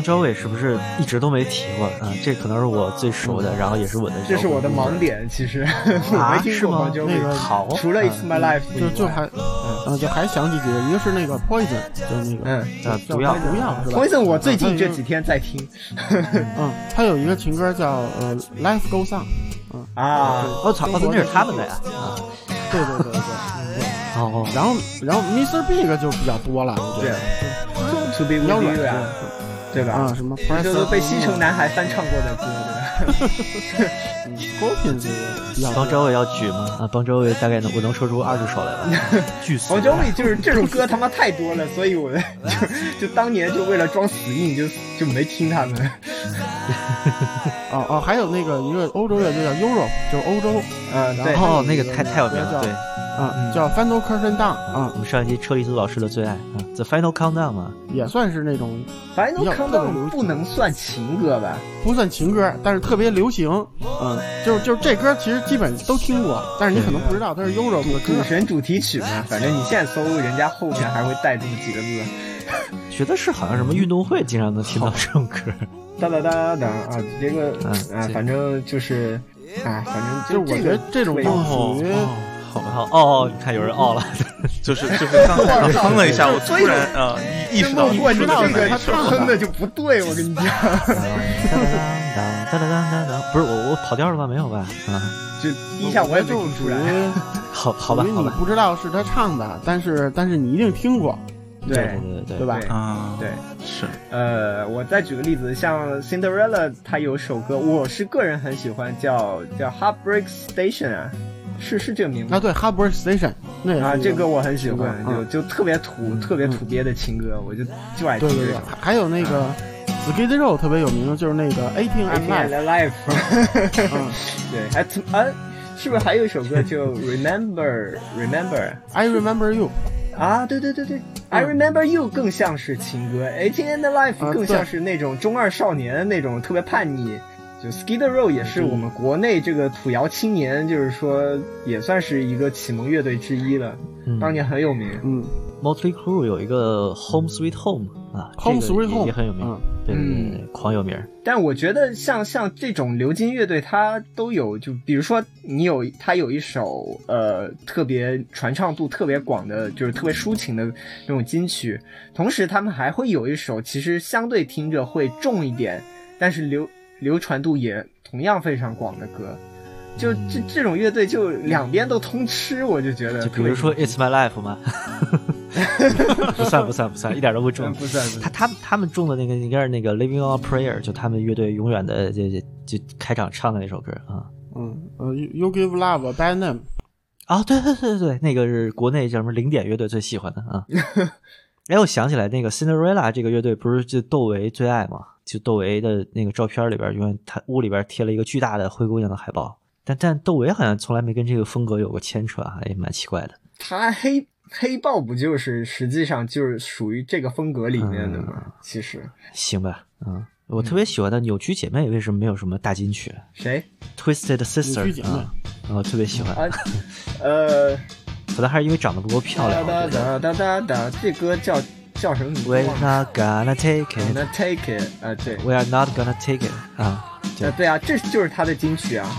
邦周伟是不是一直都没提过？啊？这可能是我最熟的，然后也是我的，这是我的盲点，其实 <laughs> 我啊没听过邦交那个好除了 It's My Life 就就还嗯。就还想起几个，一个是那个 Poison，就是那个嗯。啊叫毒药。毒药是吧？Poison 我最近这嗯几天在听。<laughs> 嗯，他有一个情歌叫呃 Life Goes On，嗯，啊，我操，哦，那是他们的呀。啊！对对对对对。哦。<laughs> 哦，然后然后 Mr. Big 就比较多了，我觉对。得，To Be With 软 You 呀，对吧？啊，什么这都被西城男孩翻唱过的歌，对吧比较多邦周伟要举吗？啊，邦周伟大概能我能说出二十首来吧，<laughs> 巨死王。周伟就是这首歌他妈太多了，所以我 <laughs> 就就当年就为了装死硬就就没听他们。<laughs> 哦哦，还有那个一个欧洲乐队叫 Europe，就是欧洲嗯，然后，那个太太有名了，叫对，啊，叫 Final Curtain Down 啊我，们上一期车厘子老师的最爱啊，The Final Countdown 嘛，也算是那种 Final Countdown 不能算情歌吧？不算情歌，但是特别流行。嗯，就是就是这歌其实基本都听过，但是你可能不知道它是 Europe 的歌主。神主题曲嘛，反正你现在搜，人家后面还会带这么几个字，觉得是好像什么运动会经常能听到这种歌。哒哒哒哒啊，这个嗯啊，这反正就是啊，反正就是我觉得这种对就哦属于哦，好，哦哦，你看有人哦了，<laughs> 就是 <laughs> 就是刚才哼了一下，我突然啊意意识到说的这个是哪一首哼的就不对，我跟你讲，当当当当当，不是我我跑调了吧？没有吧？啊，就第一下我也没就属于听出来。好好吧好吧你好吧，不知道是他唱的，但是但是你一定听过，对对对对对吧？啊，对，是。呃，我再举个例子，像 Cinderella，它有首歌，我是个人很喜欢，叫叫 Heartbreak Station 啊，是是这个名字啊，对，Heartbreak Station 那啊，这歌我很喜欢，嗯就就特别土、特别土鳖的情歌，我就就爱听对对对这种。，还还有那个 Skid Row 特别有名的，就是那个 Eighteen Live，Alive，<laughs> 嗯。<laughs> 对，还特啊，是不是还有一首歌叫 <laughs> Remember Remember，I Remember You，啊？对对对对，I Remember You 更像是情歌，Eighteen and Alive 啊更像是那种中二少年那种特别叛逆。就 Skid Row 也是我们国内这个土窑青年，就是说也算是一个启蒙乐队之一了，嗯当年很有名。嗯 Motley Crue 有一个 Home Sweet Home 啊，Home Sweet Home 也很有名嗯，对对对对，狂有名。但我觉得像像这种流金乐队，它都有，就比如说你有它有一首呃特别传唱度特别广的，就是特别抒情的那种金曲，同时他们还会有一首其实相对听着会重一点，但是流流传度也同样非常广的歌。就这这种乐队就两边都通吃，我就觉得就比如说 It's My Life 嘛，<laughs> 不算不算不算，一点都不重 <laughs> 嗯。不算不算他他们他们中的那个应该是那个 Living on Prayer，就他们乐队永远的就就就开场唱的那首歌啊。嗯呃，You Give Love a Bad Name，啊，对对对对对，那个是国内叫什么零点乐队最喜欢的啊。<laughs> 哎，我想起来，那个 Cinderella 这个乐队不是就窦唯最爱吗？就窦唯的那个照片里边，永远他屋里边贴了一个巨大的灰姑娘的海报，但但窦唯好像从来没跟这个风格有过牵扯啊，也蛮奇怪的。他黑黑豹不就是实际上就是属于这个风格里面的吗？嗯其实行吧，嗯，我特别喜欢的扭曲姐妹为什么没有什么大金曲谁？Twisted Sister 扭曲姐妹啊，我特别喜欢，啊？<laughs> 呃。可能还是因为长得不够漂亮。哒哒哒哒哒，这歌叫叫什么名字？We're not gonna take it, 那 Take It 啊，对，we are not gonna take it 啊，对啊，这就是他的金曲啊，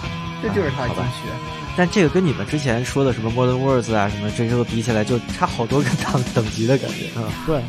这就是他的金曲啊。但这个跟你们之前说的什么 Modern Words 啊，什么这些个比起来，就差好多个档等级的感觉啊。对，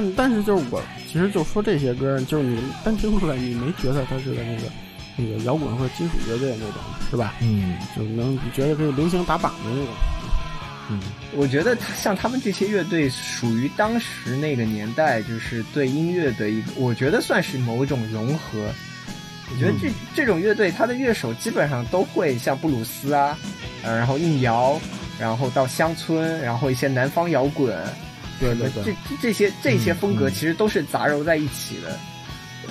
但但是就是我其实就说这些歌，就是你单听出来，你没觉得它是个那个那个摇滚或者金属乐队那种，是吧？嗯就能觉得可以流行打榜的那种。嗯，我觉得像他们这些乐队，属于当时那个年代，就是对音乐的一个，我觉得算是某种融合。我觉得这、这种乐队，他的乐手基本上都会像布鲁斯啊，呃，然后硬摇，然后到乡村，然后一些南方摇滚，对对对这这这些这些风格嗯其实都是杂糅在一起的。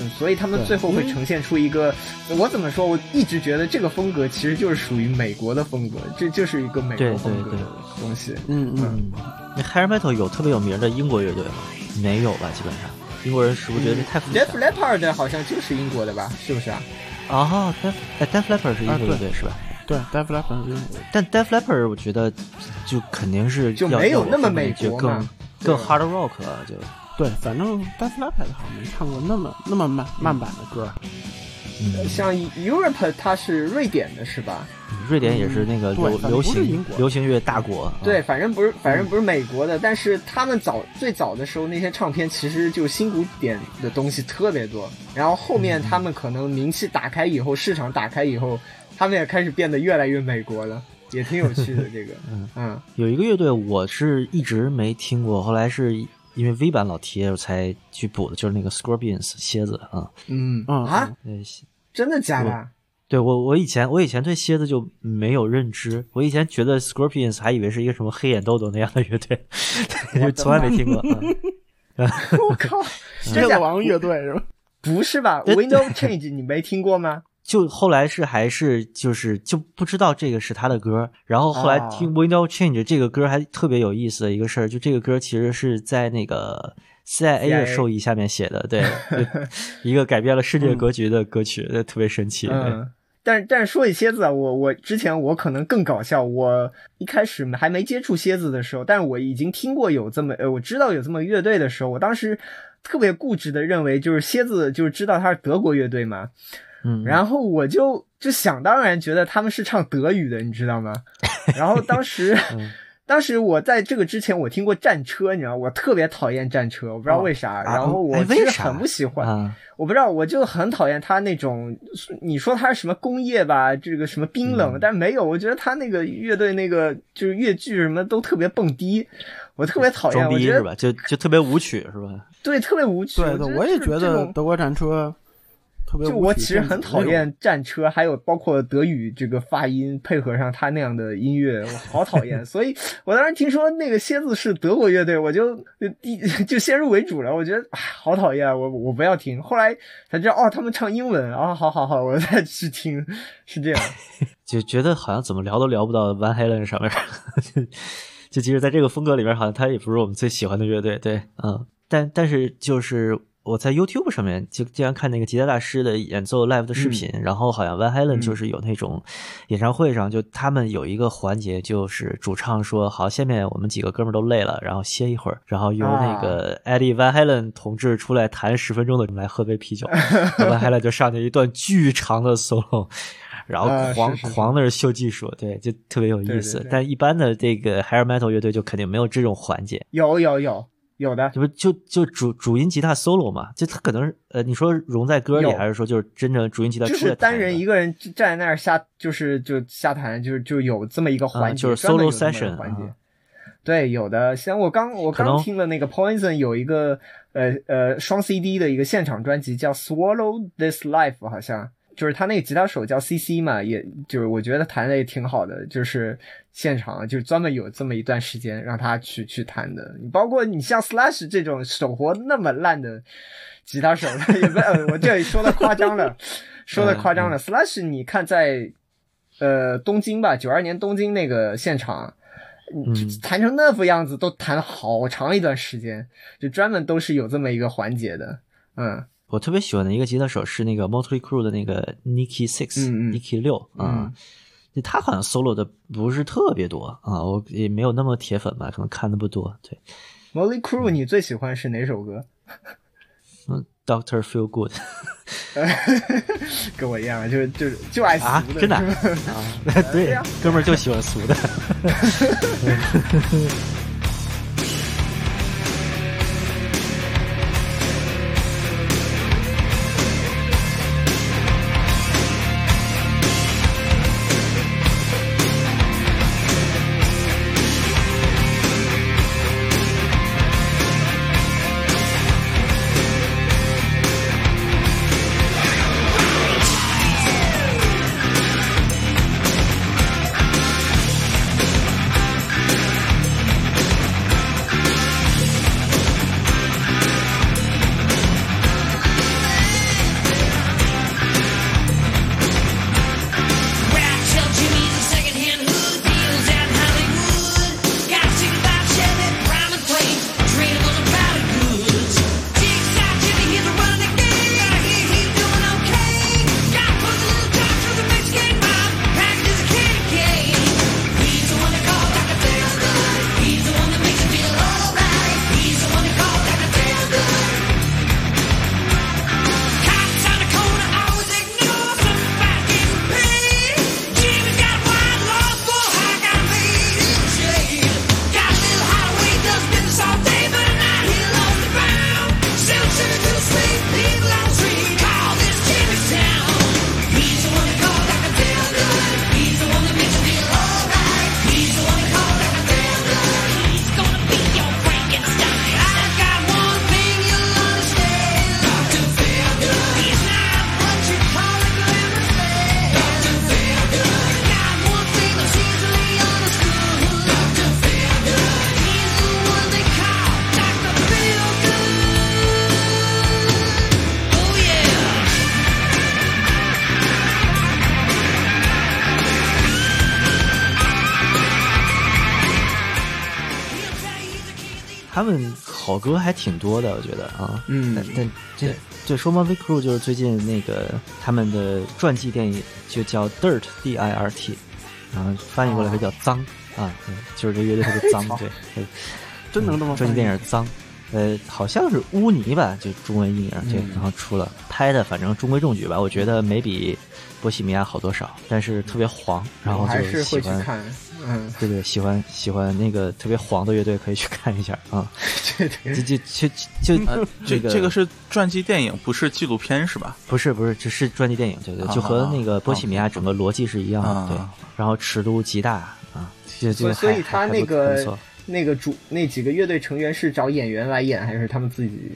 嗯，所以他们最后会呈现出一个，我怎么说？我一直觉得这个风格其实就是属于美国的风格，这就是一个美对对对国风格的东西。嗯嗯，嗯，那 hair metal 有特别有名的英国乐队吗？没有吧，基本上英国人是不是觉得这太复杂 Def Leppard 好像就是英国的吧？是不是啊？啊，Def 哎 Def Leppard 是英国乐啊队是吧？对 d e f l e p p a r 是但 Def Leppard 我觉得就肯定是就没有那么美国嘛更 hard rock 了，就。对，反正 e e p p a r 好像没唱过那么那么慢慢版的歌。嗯，像 Europe 它是瑞典的是吧？瑞典也是那个流行流行乐大国，啊。对，反正不是，反正不是美国的，但是他们早最早的时候那些唱片其实就新古典的东西特别多，然后后面他们可能名气打开以后，市场打开以后，他们也开始变得越来越美国了，也挺有趣的这个，<laughs> 嗯嗯有一个乐队我是一直没听过，后来是因为 V 版老贴我才去补的，就是那个 Scorpions 蝎子啊，嗯嗯啊，对真的假的？对我我以前我以前对蝎子就没有认知，我以前觉得 Scorpions 还以为是一个什么黑眼豆豆那样的乐队，<laughs> 就从来没听过。嗯我靠，<laughs> 蝎真假？子王乐队是吧？不是吧？Window Change 你没听过吗？就后来是还是就是就不知道这个是他的歌，然后后来哦听 Window Change 这个歌还特别有意思的一个事儿，就这个歌其实是在那个 CIA 的授意下面写的，对，<laughs> 一个改变了世界格局的歌曲，那特别神奇。嗯，但但是说起蝎子啊，我我之前我可能更搞笑，我一开始还没接触蝎子的时候，但是我已经听过有这么呃，我知道有这么乐队的时候，我当时特别固执的认为就是蝎子就是知道它是德国乐队嘛，嗯，然后我就就想当然觉得他们是唱德语的，你知道吗？<laughs> 然后当时。嗯 <laughs> 当时我在这个之前，我听过战车，你知道，我特别讨厌战车，我不知道为啥。啊然后我哎其实很不喜欢，啊，我不知道，我就很讨厌他那种，你说他是什么工业吧，这个什么冰冷，嗯但没有，我觉得他那个乐队那个就是乐剧什么都特别蹦迪，我特别讨厌，我是吧？就就特别舞曲是吧？对，特别舞曲。对对，我也觉得德国战车特别就我其实很讨厌战车，还有包括德语这个发音配合上他那样的音乐，我好讨厌。<laughs> 所以我当时听说那个蝎子是德国乐队，我就就第就先入为主了。我觉得好讨厌，我我不要听。后来才知道哦，他们唱英文啊，好好好，我再去听，是这样。<laughs> 就觉得好像怎么聊都聊不到 Van Halen 上面，<laughs> 就就即使在这个风格里边，好像他也不是我们最喜欢的乐队，对，嗯，但但是就是我在 YouTube 上面就经常看那个吉他大师的演奏 live 的视频，然后好像 Van Halen 就是有那种演唱会上，就他们有一个环节，就是主唱说好，下面我们几个哥们儿都累了，然后歇一会儿，然后由那个 Eddie Van Halen 同志出来弹十分钟的，来喝杯啤酒，Van Halen 就上去一段巨长的 solo。然后啊狂、狂那儿秀技术，对，就特别有意思。对对对。但一般的这个 hair metal 乐队就肯定没有这种环节，有有有有的，就不就就主主音吉他 solo 嘛？就他可能是呃，你说融在歌里，还是说就是真正主音吉他就是单人一个人站在那儿瞎，就是就瞎弹，就是就有这么一个环节，啊就是 solo session，环节。啊对，有的，像我刚我刚听了那个 Poison 有一个呃呃双 CD 的一个现场专辑叫 Swallow This Life，好像就是他那个吉他手叫 CC 嘛，也就是我觉得弹的也挺好的，就是现场就是专门有这么一段时间让他去去弹的。你包括你像 Slash 这种手活那么烂的吉他手，也不呃我这里说的夸张了，<laughs> 说的夸张了。Slash 你看在呃东京吧，九二年东京那个现场。嗯弹成那副样子，都弹了好长一段时间，就专门都是有这么一个环节的，嗯我特别喜欢的一个吉他手是那个 Motley Crue 的那个 Nicky Six、嗯嗯。Nicky 六啊他好像 solo 的不是特别多啊，我也没有那么铁粉吧，可能看的不多。对，，Motley Crew，你最喜欢是哪首歌？嗯，Doctor Feel Good <laughs> 跟我一样，就就就爱啊俗，的，真的啊 <laughs> 对呀，哥们儿就喜欢俗的。<laughs> 好歌还挺多的，我觉得啊。嗯。但但这对。说 Motley Crue 就是最近那个他们的传记电影就叫 Dirt D I R T，然后翻译过来就叫脏啊，对，就是这乐队特别脏，<laughs> 对，对 <laughs> 真能这么传记电影脏。呃，好像是污泥吧，就中文译名，对，然后出了拍的，反正中规中矩吧，我觉得没比波西米亚好多少，但是特别黄，然后还就是喜欢，会去看，嗯，对对，喜欢喜欢那个特别黄的乐队可以去看一下啊，<laughs> 对对，就就就就呃，这这个这个是传记电影，不是纪录片是吧？不是不是，这是传记电影，对对，啊就和那个波西米亚整个逻辑是一样的，啊对，然后尺度极大啊，就就所以他那个那个主那几个乐队成员是找演员来演，还是他们自己？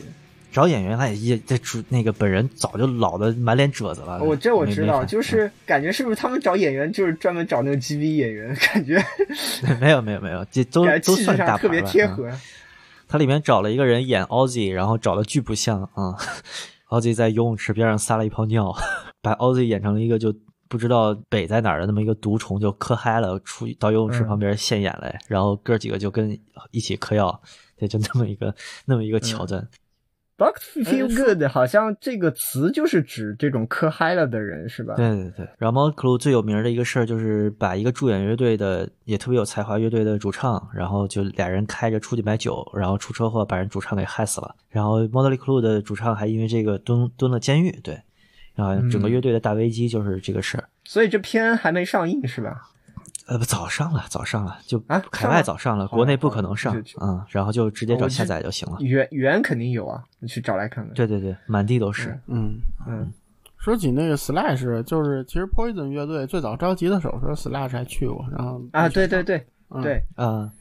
找演员他也这主那个本人早就老的满脸褶子了，我这我知道，就是感觉是不是他们找演员就是专门找那个 GB 演员，感觉嗯 <laughs> 没有没有没有，这都都算大贴。嗯合。他里面找了一个人演 Ozzy，然后找的巨不像啊。Ozzy 在游泳池边上撒了一泡尿，<laughs> 把 Ozzy 演成了一个就不知道北在哪儿的那么一个毒虫，就磕嗨了，出到游泳池嗯旁边现眼来，然后哥几个就跟一起嗑药，对，就那么一个那么一个桥段。Buck feel good 好像这个词就是指这种磕嗨了的人，是吧？对对对，然后 m o c l u 最有名的一个事儿就是把一个驻演乐队的也特别有才华乐队的主唱，然后就俩人开着出去买酒，然后出车祸把人主唱给害死了。然后 Motley Crue 的主唱还因为这个蹲蹲了监狱，对，然后整个乐队的大危机就是这个事儿。所以这片还没上映是吧？呃，不早上了，早上了，就啊海外早上了，好国内不可能上嗯，然后就直接找下载就行了。原原肯定有啊，你去找来看看。对对对，满地都是。嗯，嗯，说起那个 Slash，就是其实 Poison 乐队最早召集的时候，说 Slash 还去过，然后啊，对对对嗯对，嗯、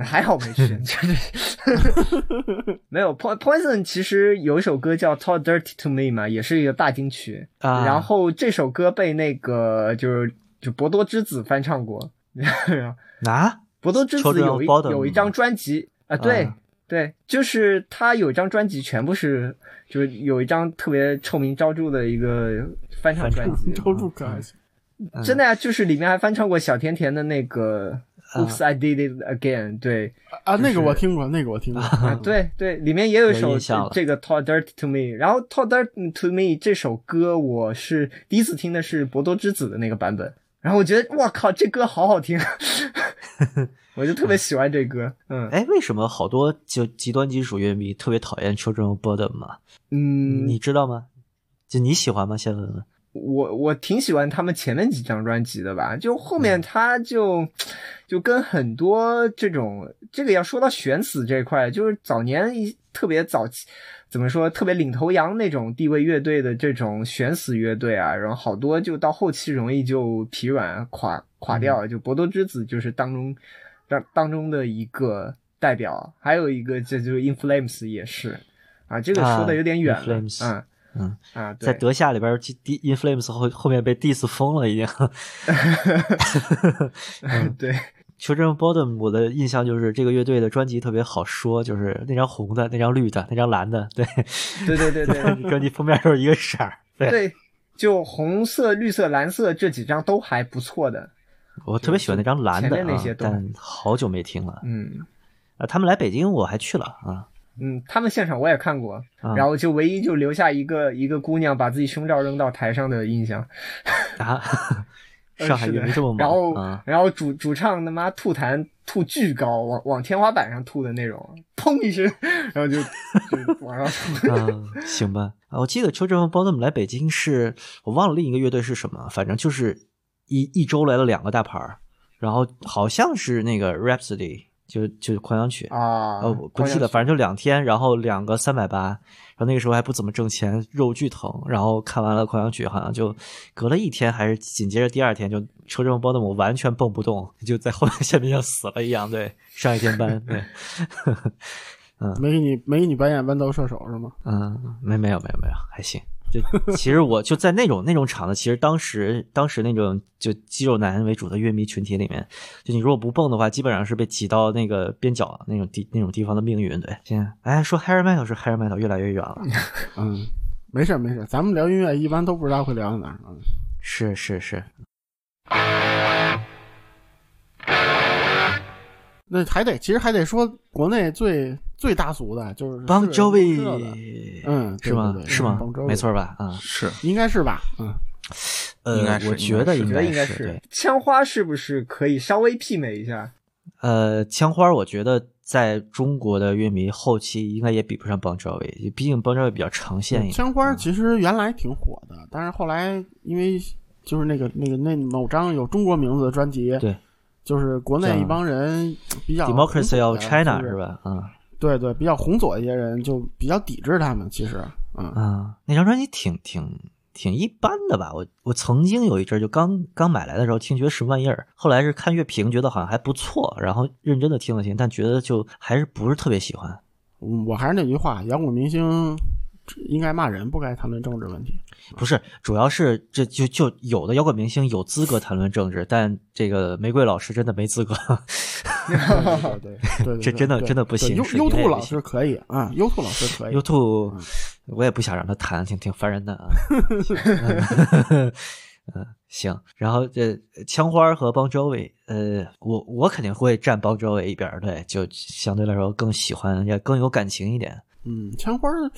还好没去，<laughs> 就是 <laughs> 没有 Po- Poison 其实有一首歌叫《Talk Dirty to Me》嘛，也是一个大金曲。啊然后这首歌被那个就是就博多之子翻唱过。<laughs> 啊，博多之子有一有一张专辑啊，对、啊对，就是他有一张专辑，全部是就是有一张特别臭名昭著的一个翻唱专辑，周助可还行。真的呀，就是里面还翻唱过小甜甜的那个啊《Oops I Did It Again》，对。啊，那个我听过，那个我听过。啊，对对，里面也有一首这个《Talk Dirty to Me》，然后《Talk Dirty to Me》这首歌我是第一次听的是博多之子的那个版本，然后我觉得哇靠，这歌好好听，<laughs> 我就特别喜欢这歌，嗯哎，为什么好多就极端金属乐迷特别讨厌 Children of Bodom 嘛？嗯，你知道吗？就你喜欢吗？先问问。我我挺喜欢他们前面几张专辑的吧，就后嗯面他就就跟很多这种这个要说到选死这一块，就是早年一特别早期怎么说特别领头羊那种地位乐队的这种悬死乐队啊，然后好多就到后期容易就疲软垮垮掉，就博多之子就是当中当当中的一个代表，还有一个这就是 In Flames 也是啊，这个说的有点远了，啊嗯嗯，啊，对在德夏里边 In Flames 后后面被 diss 疯了，已经。<laughs> 对。Children of Bodom，我的印象就是这个乐队的专辑特别好说，就是那张红的、那张绿的、那张蓝的，对，对对对对专辑封面都是一个色儿。对，对，就红色、绿色、蓝色这几张都还不错的。我特别喜欢那张蓝的啊那些，都但好久没听了。嗯啊，他们来北京我还去了啊，嗯，他们现场我也看过，啊然后就唯一就留下一个一个姑娘把自己胸罩扔到台上的印象。啊，呃 <laughs> 上海是的乐迷这么然后！然后主主唱他妈吐痰吐巨高，往往天花板上吐的那种，砰一声，然后就就往上吐。啊，行吧。啊，我记得 Children of Bodom 来北京是我忘了另一个乐队是什么，反正就是一一周来了两个大牌儿，然后好像是那个 Rhapsody，就就狂想曲。啊，呃，我不记得，反正就两天，然后两个三百八，然后那个时候还不怎么挣钱，肉巨疼。然后看完了《狂想曲》，好像就隔了一天，还是紧接着第二天，就车震波的我完全蹦不动，就在后面下面像死了一样。对，上一天班，对，<laughs> 嗯没给你没给你扮演豌豆射手是吗？嗯，没没有没有没有，还行。就 <laughs> 其实我就在那种那种场子，其实当时当时那种就肌肉男为主的乐迷群体里面，就你如果不蹦的话，基本上是被挤到那个边角那种地那种地方的命运。对，现在哎说 hair metal 是 hair metal 越来越远了，<laughs> 嗯，没事没事，咱们聊音乐一般都不知道会聊到哪儿。嗯是是是，那还得其实还得说国内最最大俗的就是邦是 Jovi，嗯是吗是吗没错吧？啊，是应该是吧？嗯，呃，应该是我觉得应我觉得应该是。枪花是不是可以稍微媲美一下？呃，枪花，我觉得在中国的乐迷后期应该也比不上邦乔维，毕竟邦乔维比较长线一点。枪花其实原来挺火的，但是后来因为就是那个那个那某张有中国名字的专辑，对，就是国内一帮人比较 Democracy of China 是吧？啊对对，比较红左一些人就比较抵制他们，其实，嗯，啊，那张专辑挺挺挺一般的吧？我我曾经有一阵儿就刚刚买来的时候听觉得什么玩意儿，后来是看乐评觉得好像还不错，然后认真的听了听，但觉得就还是不是特别喜欢。嗯我还是那句话，摇滚明星应该骂人，不该谈论政治问题。不是，主要是这就就有的摇滚明星有资格谈论政治，但这个玫瑰老师真的没资格。<laughs> 对对对 <laughs> 对，这真的真的不行对优是优兔老师可以啊，优兔老师可以。YouTube，我也不想让他谈，挺挺烦人的啊。<laughs> 嗯，嗯行。然后这枪花和邦 Jovi，呃，我我肯定会站邦 Jovi 一边儿，对，就相对来说更喜欢，也更有感情一点。嗯，枪花儿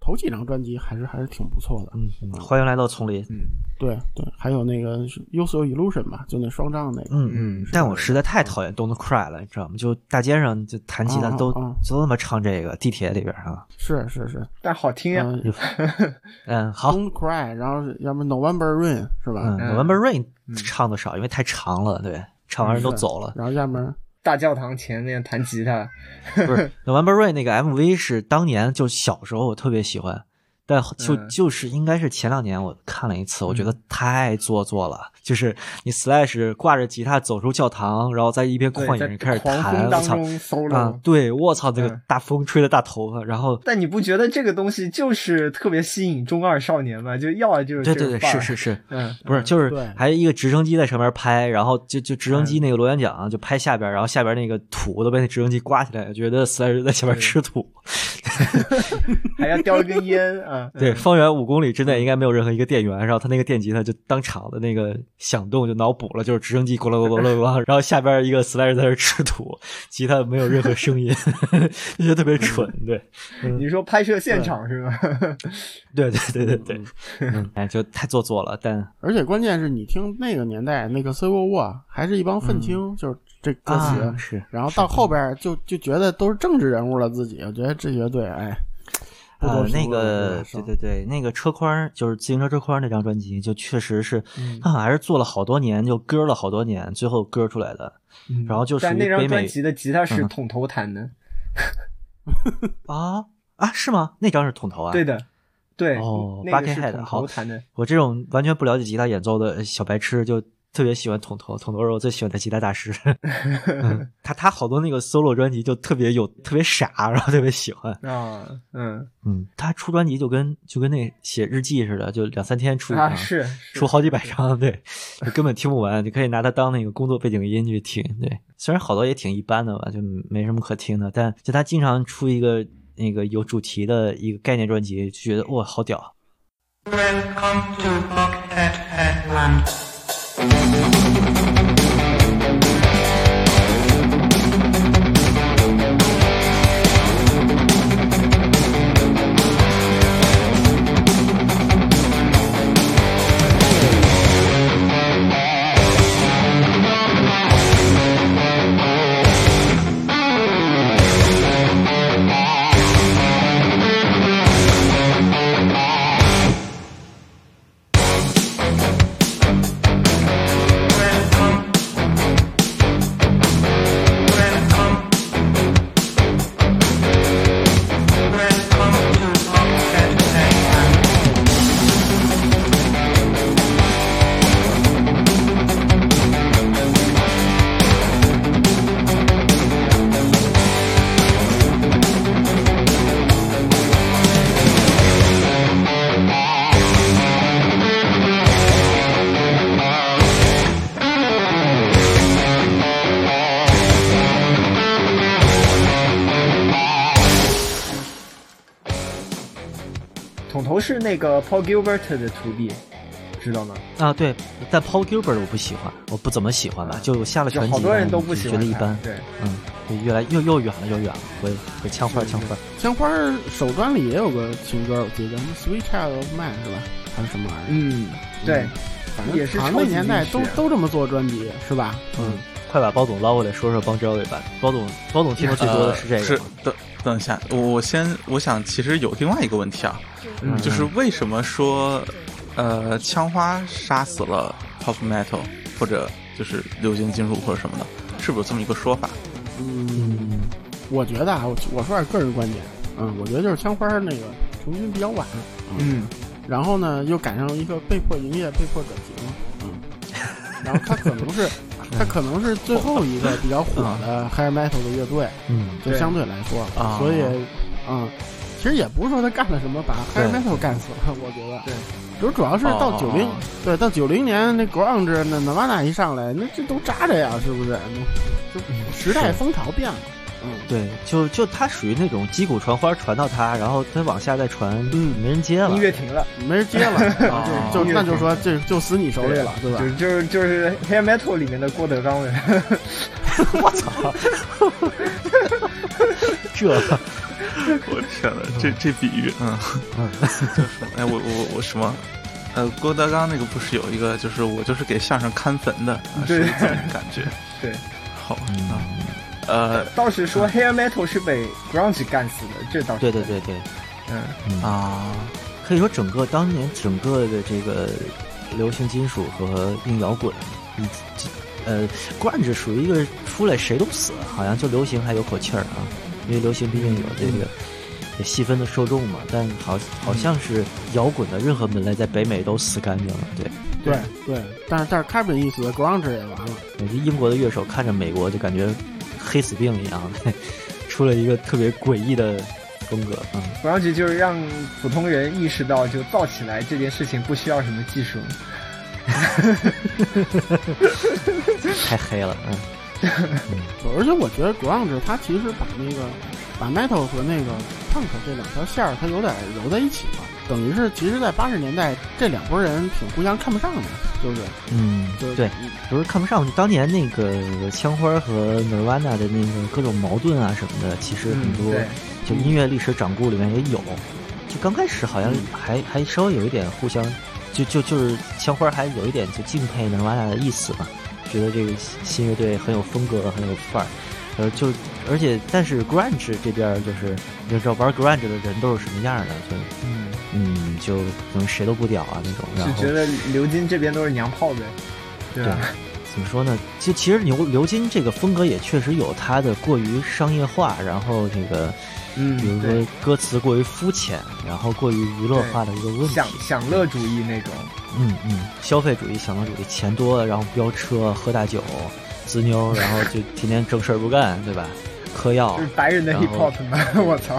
头几张专辑还是还是挺不错的。嗯，嗯欢迎来到丛林。嗯对对，还有那个《Use Your Illusion》吧，就那双张那个。嗯嗯但我实在太讨厌 Don't Cry 了，你知道吗？就大街上就弹吉他都啊啊啊就那么唱这个，地铁里边啊。是是是，但好听呀。嗯 <laughs> 嗯，好，，Don't Cry，然后要么 November Rain 是吧？，November Rain 唱的少，因为太长了，对，唱完人都走了。然后要么大教堂前面弹吉他，<laughs> 不是 November Rain 那个 MV 是当年就小时候我特别喜欢，但就嗯。就是应该是前两年我看了一次，我觉得太做作了。就是你 Slash 挂着吉他走出教堂，然后在一边旷野里开始弹，我操。啊！对，我操，这个嗯大风吹的大头发，然后但你不觉得这个东西就是特别吸引中二少年吗？就要的就是对对对，是是是，嗯，不是，就是还有一个直升机在上面拍，然后就就直升机嗯那个螺旋桨就拍下边，然后下边那个土都被那直升机刮起来，觉得 Slash 在下边吃土。<laughs> 还要叼一根烟啊。对，方圆五公里之内应该没有任何一个电源，然后他那个电吉他就当场的那个响动就脑补了，就是直升机咕噜咕噜咕噜咕噜，<laughs> 然后下边一个 Slash 在那吃土，吉他没有任何声音，<laughs> 就觉得特别蠢。对，你说拍摄现场是吧？<laughs> 对对对对对，嗯，哎，就太做作了。但而且关键是你听那个年代那个 Civil War 还是一帮愤青，就是这歌词，啊是，然后到后边就就觉得都是政治人物了自己，我觉得这绝对哎，呃，那个对对对，那个车筐就是自行车车筐那张专辑，就确实是，嗯他好像还是做了好多年，就割了好多年，最后割出来的。然后就属但那张专辑的吉他是嗯捅头弹的，<laughs> 啊啊，是吗？那张是桶头啊？对的，对，哦那个是 Buckethead，好弹的。我这种完全不了解吉他演奏的小白痴，就特别喜欢桶头。桶头是我最喜欢的吉他大师。<laughs> 嗯他他好多那个 solo 专辑就特别有特别傻，然后特别喜欢。啊，嗯嗯，他出专辑就跟就跟那写日记似的，就两三天出一张，啊是是出好几百张，对，就根本听不完。你可以拿它当那个工作背景音去听。对，虽然好多也挺一般的吧，就没什么可听的，但就他经常出一个那个有主题的一个概念专辑，就觉得哇好屌。Welcome to Headland. Thank you. 头是那个 Paul Gilbert 的徒弟，知道吗？啊，对，但 Paul Gilbert 我不喜欢，我不怎么喜欢吧，就下了就全集，好多人都不喜欢觉得一般，对，嗯，就越来又又远了又远了，回回枪花枪花，枪花儿首专里也有个情歌，我记得什么 Sweet Child of Mine 是吧？还是什么玩意儿？嗯，对，反正也是那年代都都这么做专辑是吧？嗯，快把包总捞过来说说帮 Joey 吧，包总包总听的最多的是这个呃是吗，等等一下，我我先我想其实有另外一个问题啊，嗯就是为什么说呃枪花杀死了 pop metal 或者就是流行金属或者什么的，是不是有这么一个说法？嗯，我觉得啊，我我说点个人观点，嗯，我觉得就是枪花那个成军比较晚，嗯，然后呢又赶上一个被迫营业、被迫转型，嗯，然后他可能是他可能是最后一个比较火的 hair metal 的乐队，嗯就相对来说，啊所以，嗯，其实也不是说他干了什么把 hair metal 干死了，我觉得，对，主主要是到哦九零、对，到九零年那 grunge 那 Nirvana 一上来，那这都扎着呀，是不是？就时代风潮变了，嗯，对，就就他属于那种击鼓传花传到他，然后他往下再传，嗯没人接了音，乐停了，没人接了，<laughs> 然后就就那就说这就死你手里了，对吧？就就是就是黑 metal 里面的郭德纲呗，<laughs> 我操，<laughs> 这我天呐，这这比喻，嗯，就是哎，我我我什么？呃，郭德纲那个不是有一个，就是我就是给相声看坟的，是这种感觉。对，好，啊，呃倒是说 hair metal 是被 grunge 干死的，这倒是。对对对对，嗯，嗯。啊，可以说整个当年整个的这个流行金属和硬摇滚，以及呃，grunge 属于一个出来谁都死，好像就流行还有口气儿啊，因为流行毕竟有这个也细分的受众嘛，但好好像是摇滚的任何门类在北美都死干净了，对。对。对，但是但是 Carbon 一死，grunge 也完了，我觉得英国的乐手看着美国就感觉黑死病一样，<laughs> 出了一个特别诡异的风格，嗯，grunge 就是让普通人意识到，就造起来这件事情不需要什么技术，<laughs> 太黑了，嗯，<laughs> 而且我觉得 grunge 它其实把那个把 metal 和那个 punk 这两条线儿，它有点揉在一起了。等于是，其实，在八十年代，这两拨人挺互相看不上的，就是，嗯，就是。对，不是看不上，就当年那个枪花和 Nirvana 的那个各种矛盾啊什么的，其实很多、嗯就音乐历史掌故里面也有。就刚开始好像还还稍微有一点互相，就就就是枪花还有一点就敬佩 Nirvana 的意思嘛，觉得这个新乐队很有风格，很有范儿。呃，就而且但是 grunge 这边就是你知道玩 grunge 的人都是什么样的，就嗯，嗯，就可能谁都不屌啊那种。然后就觉得刘金这边都是娘炮呗，对吧？怎么说呢？就其实刘刘金这个风格也确实有他的过于商业化，然后这个，嗯比如说歌词过于肤浅，然后过于娱乐化的一个问题享。享乐主义那种，嗯嗯，消费主义、享乐主义，钱多了，然后飙车、喝大酒、滋妞，然后就天天正事儿不干，对吧？嗑药就是，白人的 hip hop 吗，<laughs> 我操，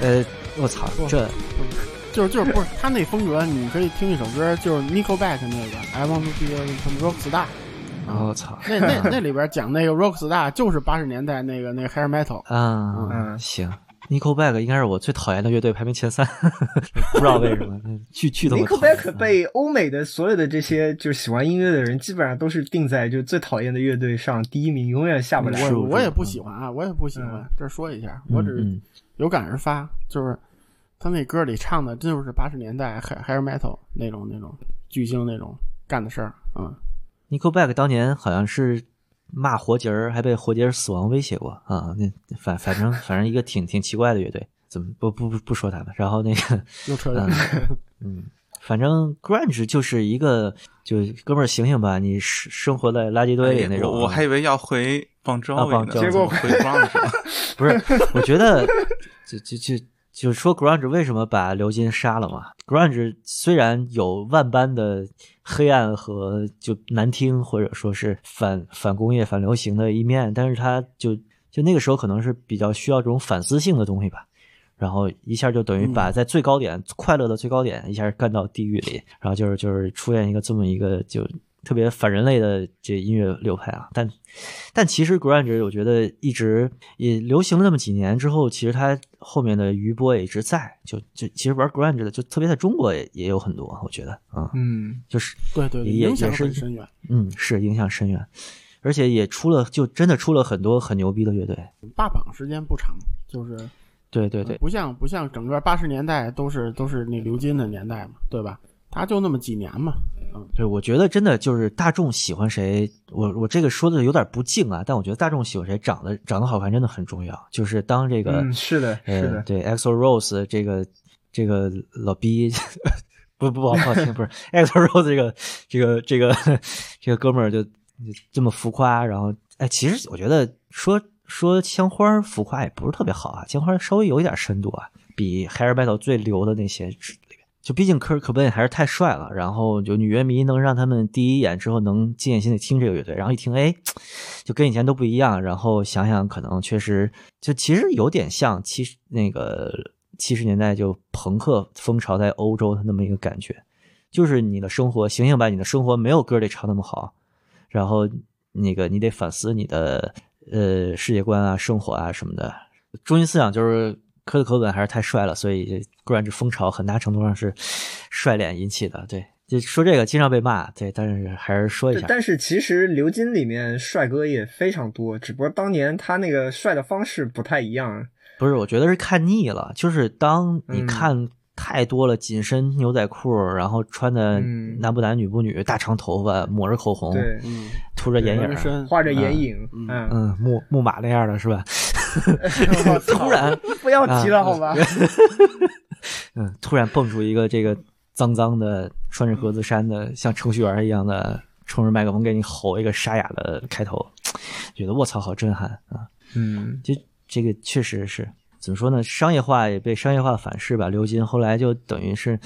呃，我操，这就是就是不是他那风格，你可以听一首歌，就是 Nickelback 那个 I Want to Be a Rock Star，我操那那那里边讲那个 Rock Star 就是八十年代那个那个 hair metal，啊，嗯行。Nickelback 应该是我最讨厌的乐队，排名前三，<laughs> 不知道为什么，<laughs> 去去都讨厌 Nickelback 被欧美的所有的这些就是喜欢音乐的人，基本上都是定在就最讨厌的乐队上第一名，永远下不来。我我也不喜欢啊，我也不喜欢嗯。这说一下，我只是嗯有感而发，就是他那歌里唱的，真就是八十年代 hair hair metal 那种那种巨星那种干的事儿，嗯，Nickelback 当年好像是骂活结儿，还被活结儿死亡威胁过啊。那反反正反正一个挺挺奇怪的乐队，怎么不不不不说他们？然后那个 <laughs> 又扯远了。<laughs> 嗯，反正 grunge 就是一个，就哥们儿醒醒吧，你生生活在垃圾堆里那种我我还以为要回邦周啊呢，Bon Jovi 结果回 grunge 了。<laughs> 不是，我觉得就就就就说 grunge 为什么把刘金杀了嘛？grunge 虽然有万般的黑暗和就难听，或者说是反反工业、反流行的一面，但是他就就那个时候可能是比较需要这种反思性的东西吧。然后一下就等于把在最高点、快乐的最高点一下干到地狱里，然后就是就是出现一个这么一个就特别反人类的这音乐流派啊。但但其实 grunge 我觉得一直也流行了那么几年之后，其实它后面的余波也一直在，就就其实玩 grunge 的，就特别在中国也也有很多，我觉得啊，嗯，就是对对对，也影响也是很深远。嗯是影响深远，而且也出了就真的出了很多很牛逼的乐队，霸榜时间不长，就是对对对，不像不像整个八十年代都是都是那刘金的年代嘛，对吧？他就那么几年嘛，对，我觉得真的就是大众喜欢谁，我我这个说的有点不敬啊，但我觉得大众喜欢谁长得长得好看真的很重要。就是当这个、嗯，是的，是的，呃对 EXO Rose 这个这个老逼，<laughs> 不不不好听，不是 EXO Rose 这个这个这个这个哥们儿就就这么浮夸，然后哎，其实我觉得说说枪花浮夸也不是特别好啊，枪花稍微有一点深度啊，比 Hair Metal 最流的那些。就毕竟科尔科本还是太帅了，然后就女乐迷能让他们第一眼之后能静下心来听这个乐队，然后一听哎，就跟以前都不一样，然后想想可能确实就其实有点像七十那个七十年代就朋克风潮在欧洲的那么一个感觉，就是你的生活醒醒吧，你的生活没有歌里唱那么好，然后那个你得反思你的呃世界观啊、生活啊什么的，中心思想就是科的口本还是太帅了，所以 grunge 风潮很大程度上是帅脸引起的。对，就说这个经常被骂，对，但是还是说一下。但是其实刘金里面帅哥也非常多，只不过当年他那个帅的方式不太一样。不是，我觉得是看腻了，就是当你嗯看太多了紧身牛仔裤，然后穿的嗯男不男女不女，大长头发，抹着口红，对，嗯，涂着眼影画着眼影，嗯嗯，嗯，木木马那样的是吧？<laughs> 突然，不要提了，好吧？<laughs> 嗯，突然蹦出一个这个脏脏的，穿着格子衫的，像程序员一样的，冲着麦克风给你吼一个沙哑的开头，觉得我操，好震撼啊！嗯，就这个确实是怎么说呢？商业化也被商业化反噬吧。刘金后来就等于是，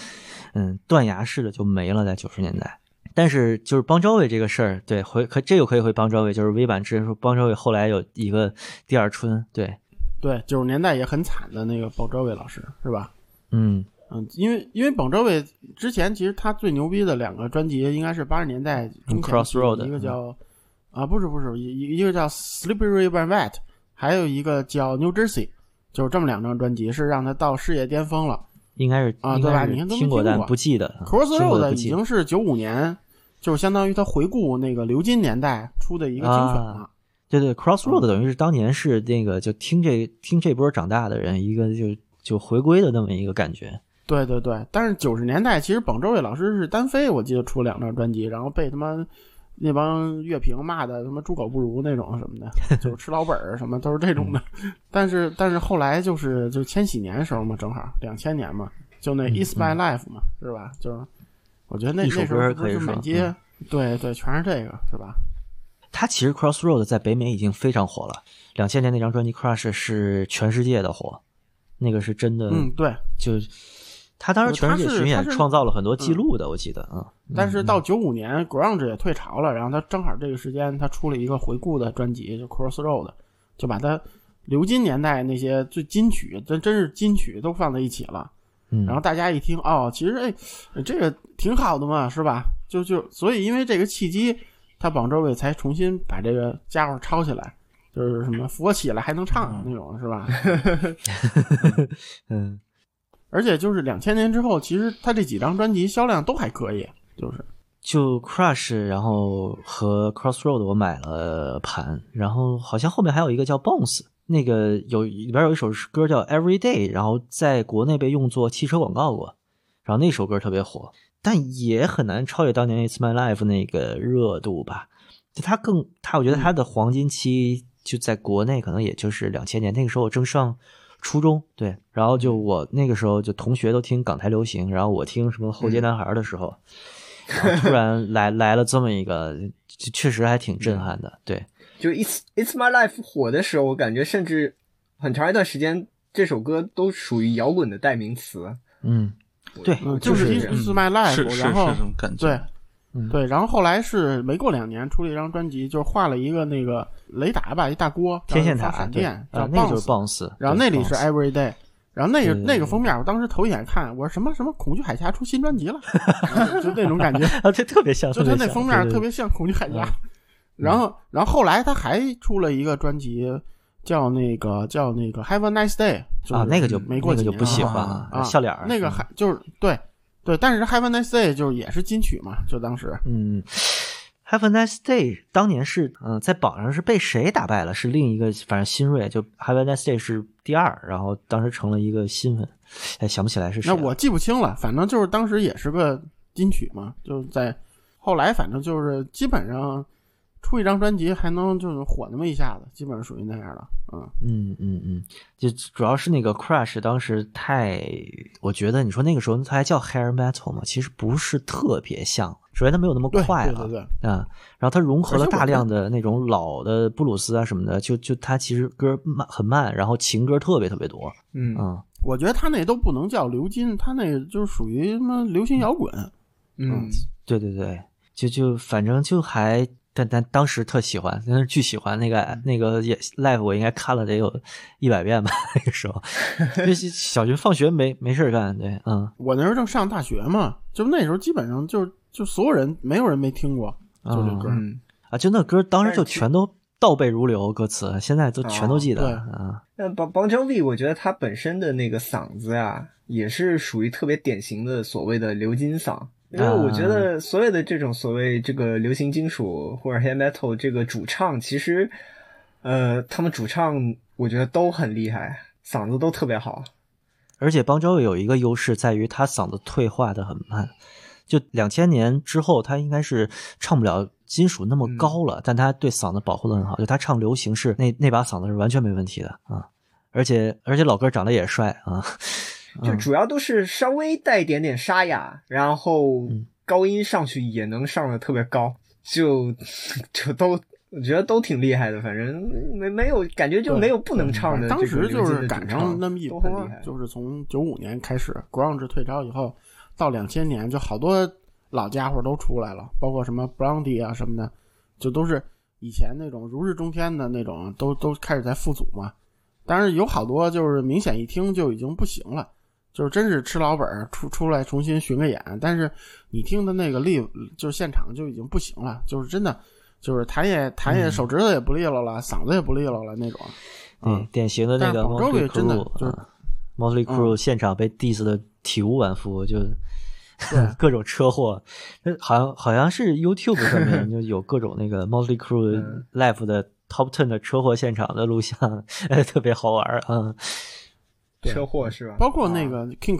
嗯，断崖式的就没了，在九十年代。但是就是邦昭伟这个事儿，对，回可这个可以回邦昭伟，就是微版之前说邦昭伟后来有一个第二春，对，对，九十年代也很惨的那个鲍昭伟老师是吧？嗯嗯，因为因为鲍昭伟之前其实他最牛逼的两个专辑应该是八十年代中 Crossroad，一个叫啊不是不是一一个叫 Slippery When Wet，还有一个叫 New Jersey，就是这么两张专辑是让他到事业巅峰了。应该是啊对吧你看都没听过，不记得。Crossroad 已经是九五年，就是相当于他回顾那个流金年代出的一个精选了。啊对对，Crossroad 嗯等于是当年是那个就听这听这波长大的人一个就就回归的那么一个感觉。对对对，但是九十年代其实榜周伟老师是单飞，我记得出了两张专辑，然后被他妈那帮乐评骂的他妈猪狗不如那种什么的，<laughs> 就是吃老本儿什么都是这种的。嗯 <laughs> 但是但是后来就是就千禧年时候嘛，正好两千年嘛，就那嗯 Is My Life 嘛，是吧？就是我觉得那一首歌可以说对对全是这个是吧？他其实 Crossroad 在北美已经非常火了，两千年那张专辑 Crush 是全世界的火，那个是真的，嗯，对。就他当时全世界巡演创造了很多记录的，我记得啊。但是到九五年，grunge 也退潮了，然后他正好这个时间，他出了一个回顾的专辑，就 Crossroad，就把他流金年代那些最金曲，真真是金曲都放在一起了。嗯，然后大家一听，哦，其实哎，这个挺好的嘛，是吧？就就所以因为这个契机，他榜周伟才重新把这个家伙抄起来，就是什么 <laughs> 扶我起来还能唱那种，是吧？<laughs> 嗯，<laughs> 而且就是两千年之后，其实他这几张专辑销量都还可以，就是就 Crush，然后和 Crossroad 我买了盘，然后好像后面还有一个叫 Bones，那个有里边有一首歌叫 Every Day，然后在国内被用作汽车广告过，然后那首歌特别火，但也很难超越当年 It's My Life 那个热度吧。就他更他，我觉得他的黄金期就在国内可能也就是两千年，那个时候我正上初中，对，然后就我那个时候就同学都听港台流行，然后我听什么后街男孩的时候。然后突然来来了这么一个，就确实还挺震撼的。对，就 It's It's My Life 火的时候，我感觉甚至很长一段时间，这首歌都属于摇滚的代名词。嗯，对，嗯，就是是这样 Is My Life，然后是这种感觉。对，嗯对，然后后来是没过两年出了一张专辑，就是画了一个那个雷达吧，一大锅，天线塔，然后发闪电，叫啊，那就是 Bounce，Bounce，然后那里是 Bounce Every Day，然后那个那个封面，我当时头一眼看，我说什么什么恐惧海峡出新专辑了，<laughs> 就那种感觉，啊，这特别像，就它那封面特别像恐惧海峡嗯。然后，然后后来他还出了一个专辑，叫那个叫那个 Have a Nice Day 就是啊，那个就没过几那个就不喜了欢啊了，啊，笑脸儿那个还就是对对，但是 Have a Nice Day 就是也是金曲嘛，就当时嗯，Have a nice day，当年是嗯、在榜上是被谁打败了？是另一个，反正新锐就 Have a nice day 是第二，然后当时成了一个新闻，哎，想不起来是谁。那我记不清了，反正就是当时也是个金曲嘛，就是在后来反正就是基本上出一张专辑还能就是火那么一下子，基本上属于那样的，嗯。嗯嗯嗯，就主要是那个 Crush 当时太，我觉得你说那个时候它还叫 Hair Metal 嘛，其实不是特别像。首先它没有那么快了，对对对，啊，然后它融合了大量的那种老的布鲁斯啊什么的，就就它其实歌慢很慢，然后情歌特别特别多，嗯嗯我觉得他那都不能叫流金，他那个就是属于什么流行摇滚。嗯，对对对，就就反正就还，但但当时特喜欢，真是巨喜欢那个那个也 live，我应该看了得有一百遍吧，那个时候，就是 <laughs> 小学放学没没事儿干，对，嗯我那时候正上大学嘛，就那时候基本上就就所有人没有人没听过，就这歌。嗯，啊，就那歌当时就全都倒背如流，歌词现在都全都记得对啊，那邦邦 Jovi，我觉得他本身的那个嗓子呀，也是属于特别典型的所谓的流金嗓。因为我觉得所有的这种所谓这个流行金属或者 heavy metal 这个主唱，其实，呃，他们主唱我觉得都很厉害，嗓子都特别好。而且邦乔维有一个优势在于他嗓子退化的很慢，就两千年之后他应该是唱不了金属那么高了，但他对嗓子保护的很好，就他唱流行是那那把嗓子是完全没问题的啊，而且而且老哥长得也帅啊，就主要都是稍微带一点点沙哑，然后嗯。高音上去也能上的特别高，就就都我觉得都挺厉害的，反正没没有感觉就没有不能唱的当时就是赶上那么一波就是从九五年开始，grunge 退潮以后，到两千年，就好多老家伙都出来了，包括什么 Blondie 啊什么的，就都是以前那种如日中天的那种，都都开始在复组嘛。但是有好多就是明显一听就已经不行了，就是真是吃老本儿出出来重新巡个演，但是你听的那个 live 就是现场就已经不行了，就是真的就是弹也弹也手指头也不利落了，嗓子也不利落了那种。对，嗯。典型的那个但是 Motley Bon Jovi 真的 Crue，就是啊 Motley Crue 现场被 diss 的体无完肤，就对。<laughs> 各种车祸，那好像好像是 YouTube 上面就有各种那个 <laughs> Motley Crue 嗯。live 的 Top Ten 的车祸现场的录像，哎，<laughs> 特别好玩儿啊。车祸是吧？包括那个 King，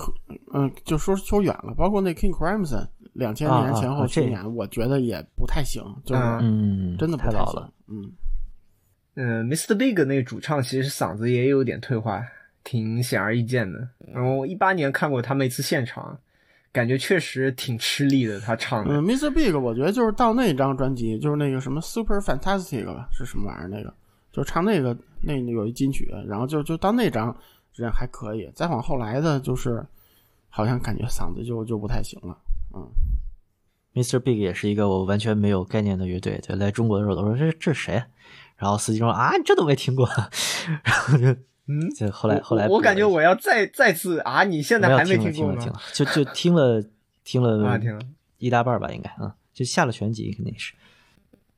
嗯、就说说远了，包括那 King Crimson，两千啊年前后啊这巡演，我觉得也不太行，就是嗯，真的不太老了。。嗯，嗯，Mr. Big 那个主唱其实嗓子也有点退化，挺显而易见的。然后一八年看过他们一次现场，感觉确实挺吃力的，他唱的。嗯，Mr. Big，我觉得就是到那张专辑，就是那个什么 Super Fantastic 吧，是什么玩意儿？那个就唱那个那那有一金曲，然后就就到那张人还可以，再往后来的就是好像感觉嗓子就就不太行了。嗯，Mr. Big 也是一个我完全没有概念的乐队，对来中国的时候，我说这这是谁？然后司机说啊，这都没听过，<laughs> 然后就嗯，就后来后来我我感觉我要再再次啊，你现在还没听过吗听了听？了，就就听了听了 <laughs> 啊，听了。一大半儿吧，应该啊，就下了全集肯定是。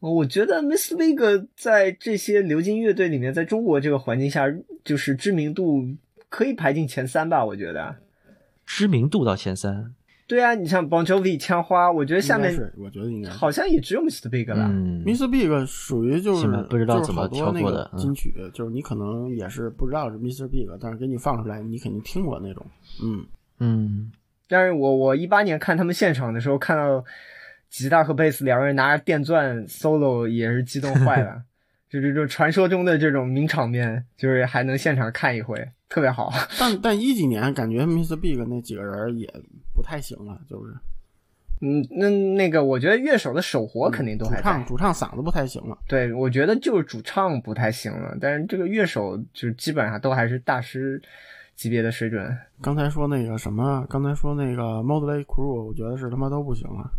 我觉得 Miss Big 在这些流金乐队里面，在中国这个环境下，就是知名度可以排进前三吧。我觉得，知名度到前三，对啊，你像 Bon Jovi、枪花，我觉得下面是我觉得应该好像也只有 Mr. Big 了。嗯，Mr. Big 属于就是不知道怎么好多那挑过的金曲，就是你可能也是不知道是 Mr. Big，但是给你放出来，你肯定听过那种。嗯，嗯，但是我我一八年看他们现场的时候，看到吉他和贝斯两个人拿着电钻 solo，也是激动坏了。<laughs> 就这种传说中的这种名场面，就是还能现场看一回，特别好。<laughs> 但但一几年感觉 Mr. Big 那几个人也不太行了，就是嗯，那那个我觉得乐手的手活肯定都。主唱主唱嗓子不太行了。对，我觉得就是主唱不太行了，但是这个乐手就基本上都还是大师级别的水准。刚才说那个什么，刚才说那个 Motley Crew，我觉得是他妈都不行了。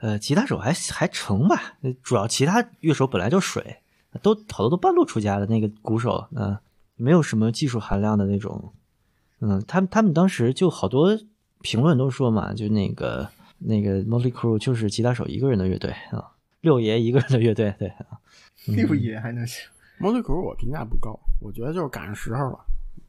呃，吉他手还还成吧，呃主要其他乐手本来就水，都好多都半路出家的那个鼓手，嗯、没有什么技术含量的那种，嗯，他们他们当时就好多评论都说嘛，就那个那个 Motley Crue 就是吉他手一个人的乐队啊，六爷一个人的乐队，对啊，嗯六爷还能行，Motley Crue 我评价不高，我觉得就是赶上时候了，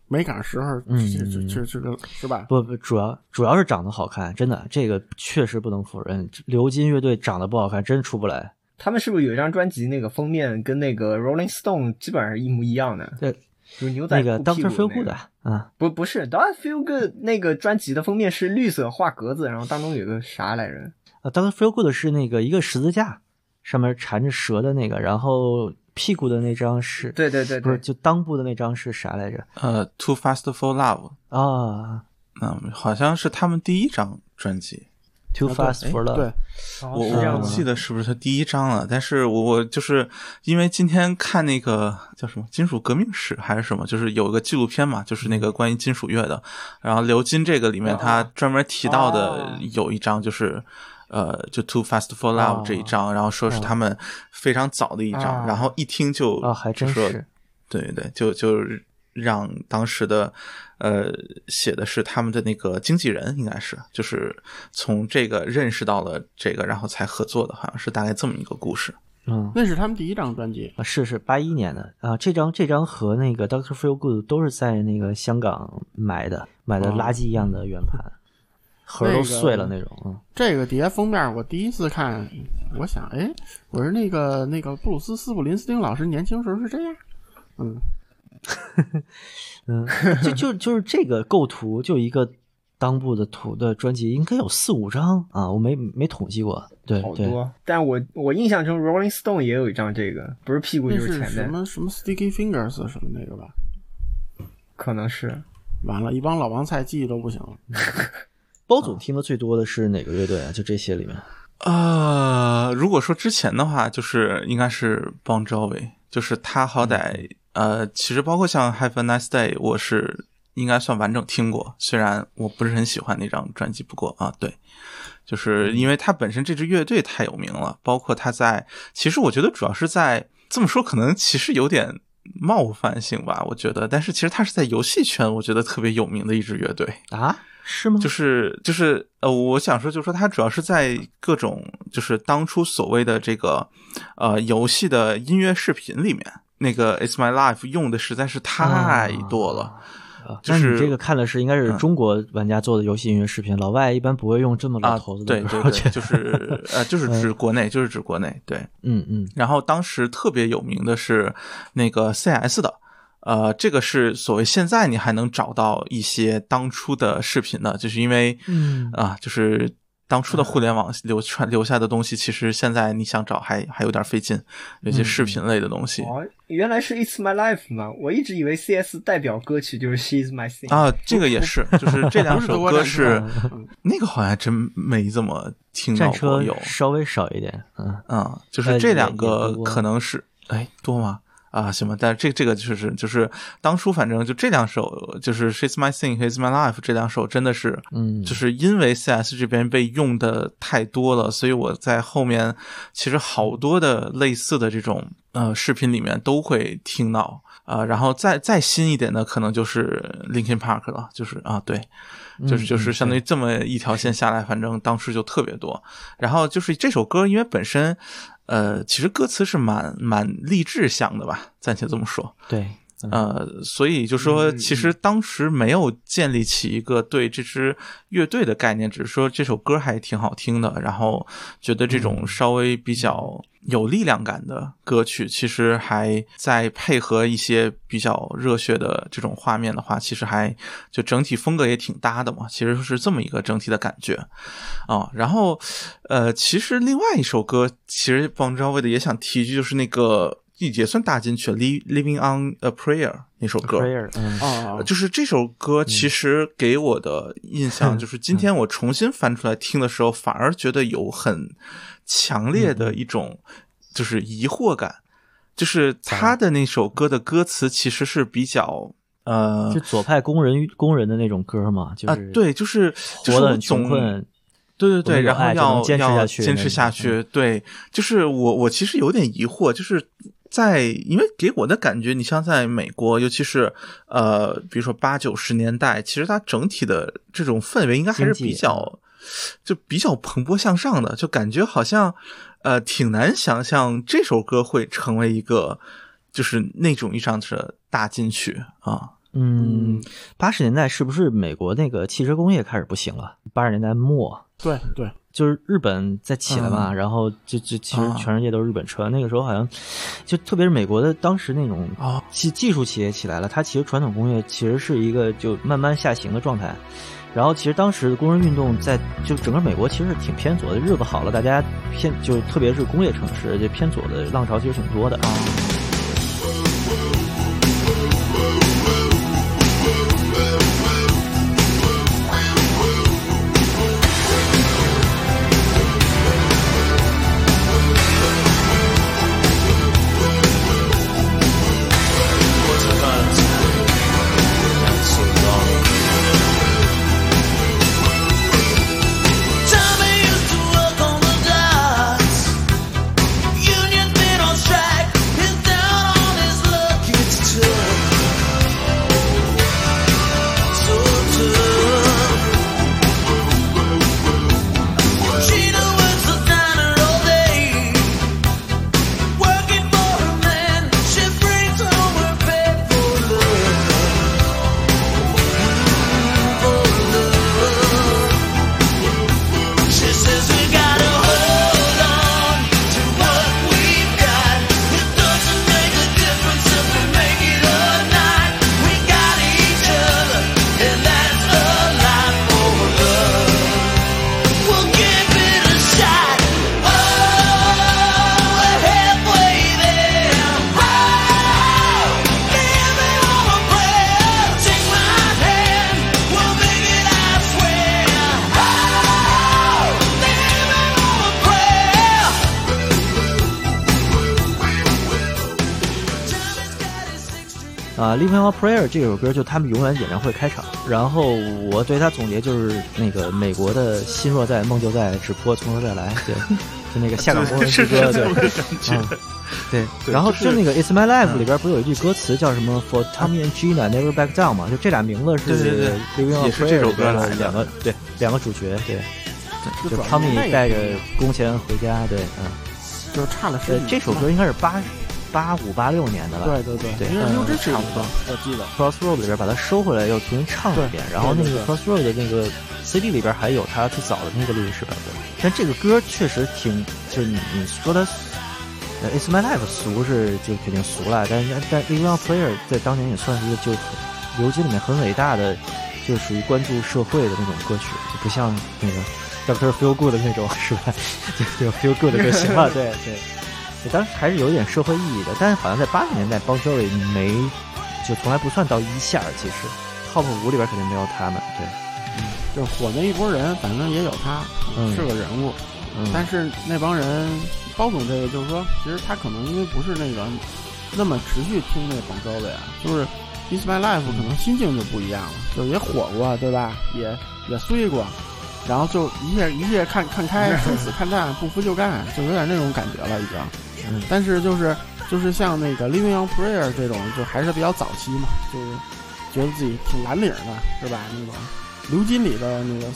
没赶上时候，嗯这这这这个是吧？不不，主要主要是长得好看，真的，这个确实不能否认。流金乐队长得不好看，真出不来。他们是不是有一张专辑那个封面跟那个 Rolling Stone 基本上是一模一样的？对，就是牛仔那个裤屁 Doctor 股 Feel 那 Good 个啊，啊，不不是 Doctor Feel Good 那个专辑的封面是绿色画格子，然后当中有个啥来着？啊，Doctor Feel Good 是那个一个十字架，上面缠着蛇的那个，然后屁股的那张是，对对对对，不是就裆部的那张是啥来着？呃，Too Fast for Love，啊嗯，好像是他们第一张专辑。，Too Fast for Love，，我是这样吗我记得是不是他第一章了？但是我我就是因为今天看那个叫什么《金属革命史》还是什么，就是有一个纪录片嘛，就是那个关于金属乐的。然后刘金这个里面他专门提到的哦。有一章就是。呃，就 Too Fast for Love 哦这一章，然后说是他们非常早的一章，啊。然后一听就啊，还真是，对对对，就就让当时的呃写的是他们的那个经纪人，应该是就是从这个认识到了这个，然后才合作的，好像是大概这么一个故事。嗯。那是他们第一张专辑。啊，是是八一年的啊，这张这张和那个 Doctor Feel Good 都是在那个香港买的，买的哦垃圾一样的圆盘，盒都碎了那种。嗯，这个碟封面我第一次看，我想，哎，我说那个那个布鲁斯斯普林斯汀老师年轻时候是这样，嗯，<laughs> 嗯，就就就是这个构图，就一个裆部的图的专辑，应该有四五张啊，我没没统计过。对对，好多。但我我印象中 Rolling Stone 也有一张这个，不是屁股就是前什面，么什么 Sticky Fingers 什么那个吧？可能是。完了，一帮老王菜记忆都不行了。<laughs> 包总听的最多的是哪个乐队啊？就这些里面。呃，如果说之前的话，就是应该是 Bon Jovi，就是他好歹、呃，其实包括像 Have a Nice Day，我是应该算完整听过，虽然我不是很喜欢那张专辑，不过啊，对，就是因为他本身这支乐队太有名了，包括他在，其实我觉得主要是在这么说，可能其实有点冒犯性吧，我觉得，但是其实他是在游戏圈，我觉得特别有名的一支乐队。啊？是吗？就是就是呃，我想说，就是说他主要是在各种就是当初所谓的这个呃游戏的音乐视频里面，那个 It's My Life 用的实在是太多了。啊，就是你这个看的是应该是嗯。中国玩家做的游戏音乐视频，老外一般不会用这么老啊头子，的对对对，就是呃，就是指国内，就是指国内，对。嗯嗯。然后当时特别有名的是那个 CS 的，呃，这个是所谓现在你还能找到一些当初的视频的，就是因为嗯。啊，就是当初的互联网流传留下的东西，其实现在你想找还还有点费劲，有些视频类的东西。哦，原来是 It's My Life 嘛，我一直以为 CS 代表歌曲就是 She's My Thing。啊，这个也是，就是这两首歌是那个好像还真没怎么听到战车过有，稍微少一点，嗯嗯，就是这两个可能是哎多吗？啊，行吧，但是这这个就是就是当初反正就这两首，就是 She's My Thing 和 It's My Life 这两首真的是，嗯，就是因为 CS 这边被用的太多了，所以我在后面其实好多的类似的这种呃视频里面都会听到啊、呃然后再再新一点的可能就是 Linkin Park 了，就是啊对，就是嗯就是相当于这么一条线下来，反正当时就特别多。然后就是这首歌，因为本身呃其实歌词是蛮蛮励志向的吧，暂且这么说。对，呃，所以就说，其实当时没有建立起一个对这支乐队的概念，只是说这首歌还挺好听的，然后觉得这种稍微比较有力量感的歌曲，其实还在配合一些比较热血的这种画面的话，其实还就整体风格也挺搭的嘛，其实是这么一个整体的感觉啊。然后，呃，其实另外一首歌，其实邦昭为的也想提一句，就是那个。也算大金曲了，《Liv- Living on a Prayer》那首歌，prayer，嗯啊，就是这首歌其实给我的印象，就是今天我重新翻出来听的时候，反而觉得有很强烈的一种就是疑惑感，就是他的那首歌的歌词其实是比较呃就左派工人工人的那种歌嘛，就是，啊对，就是就是我活得很穷总困，对对对，然后要坚持要下去坚持下去。对，就是我我其实有点疑惑，就是在因为给我的感觉，你像在美国，尤其是呃，比如说八九十年代，其实它整体的这种氛围应该还是比较就比较蓬勃向上的，就感觉好像呃挺难想象这首歌会成为一个。就是那种意义上的大金曲啊。嗯，八十年代是不是美国那个汽车工业开始不行了？八十年代末，对对，就是日本在起来嘛，然后就就其实啊全世界都是日本车。那个时候好像就特别是美国的当时那种哦技技术企业起来了，它其实传统工业其实是一个就慢慢下行的状态。然后其实当时的工人运动在就整个美国其实是挺偏左的，日子好了，大家偏就特别是工业城市，就偏左的浪潮其实挺多的。She Living on Prayer》这首歌就他们永远演唱会开场，然后我对他总结就是那个美国的心若在梦就在，只不过从头再来，对，就那个下岗工人之歌，对，嗯，<laughs> 对，然后就那个《It's My Life》里边不是有一句歌词叫什么？“For Tommy and Gina Never Back Down” 嘛？就这俩名字是对对对《Living on 也是 Prayer》这首里边歌来的的两个对两个主角，对，就。Tommy 带着工钱回家，对，嗯，就是差了十对，这首歌应该是八八五八六年的了，对对对，对因为嗯六支差不多，我记得。Crossroad 里边把它收回来，又重新唱了一遍。然后那个 Crossroad 的那个 CD 里边还有他最早的那个录音室版本。但这个歌确实挺，就是你你说它呃，It's My Life 俗是就肯定俗了，但但但 Living on Player 在当年也算是一个就流金里面很伟大的，就属于关注社会的那种歌曲，就不像那个 Doctor Feel Good 的那种，是吧？<laughs> 就就 Feel Good 就行了，<laughs> 对对。对当时还是有点社会意义的，但是好像在八十年代，Bon Jovi 没，就从来不算到一线儿。其实，Top 五里边肯定没有他们。对，嗯就是火那一波人，反正也有他，嗯是个人物。嗯，但是那帮人，包总这个就是说，其实他可能因为不是那个那么持续听那邦周的呀，就是《It's My Life》可能心境就不一样了，就也火过，对吧？也也衰过，然后就一切一切看看开，生死看淡，不服就干，就有点那种感觉了已经。嗯但是就是就是像那个《Living on Prayer》这种，就还是比较早期嘛，就是觉得自己挺蓝领的，是吧？那种流金里的那个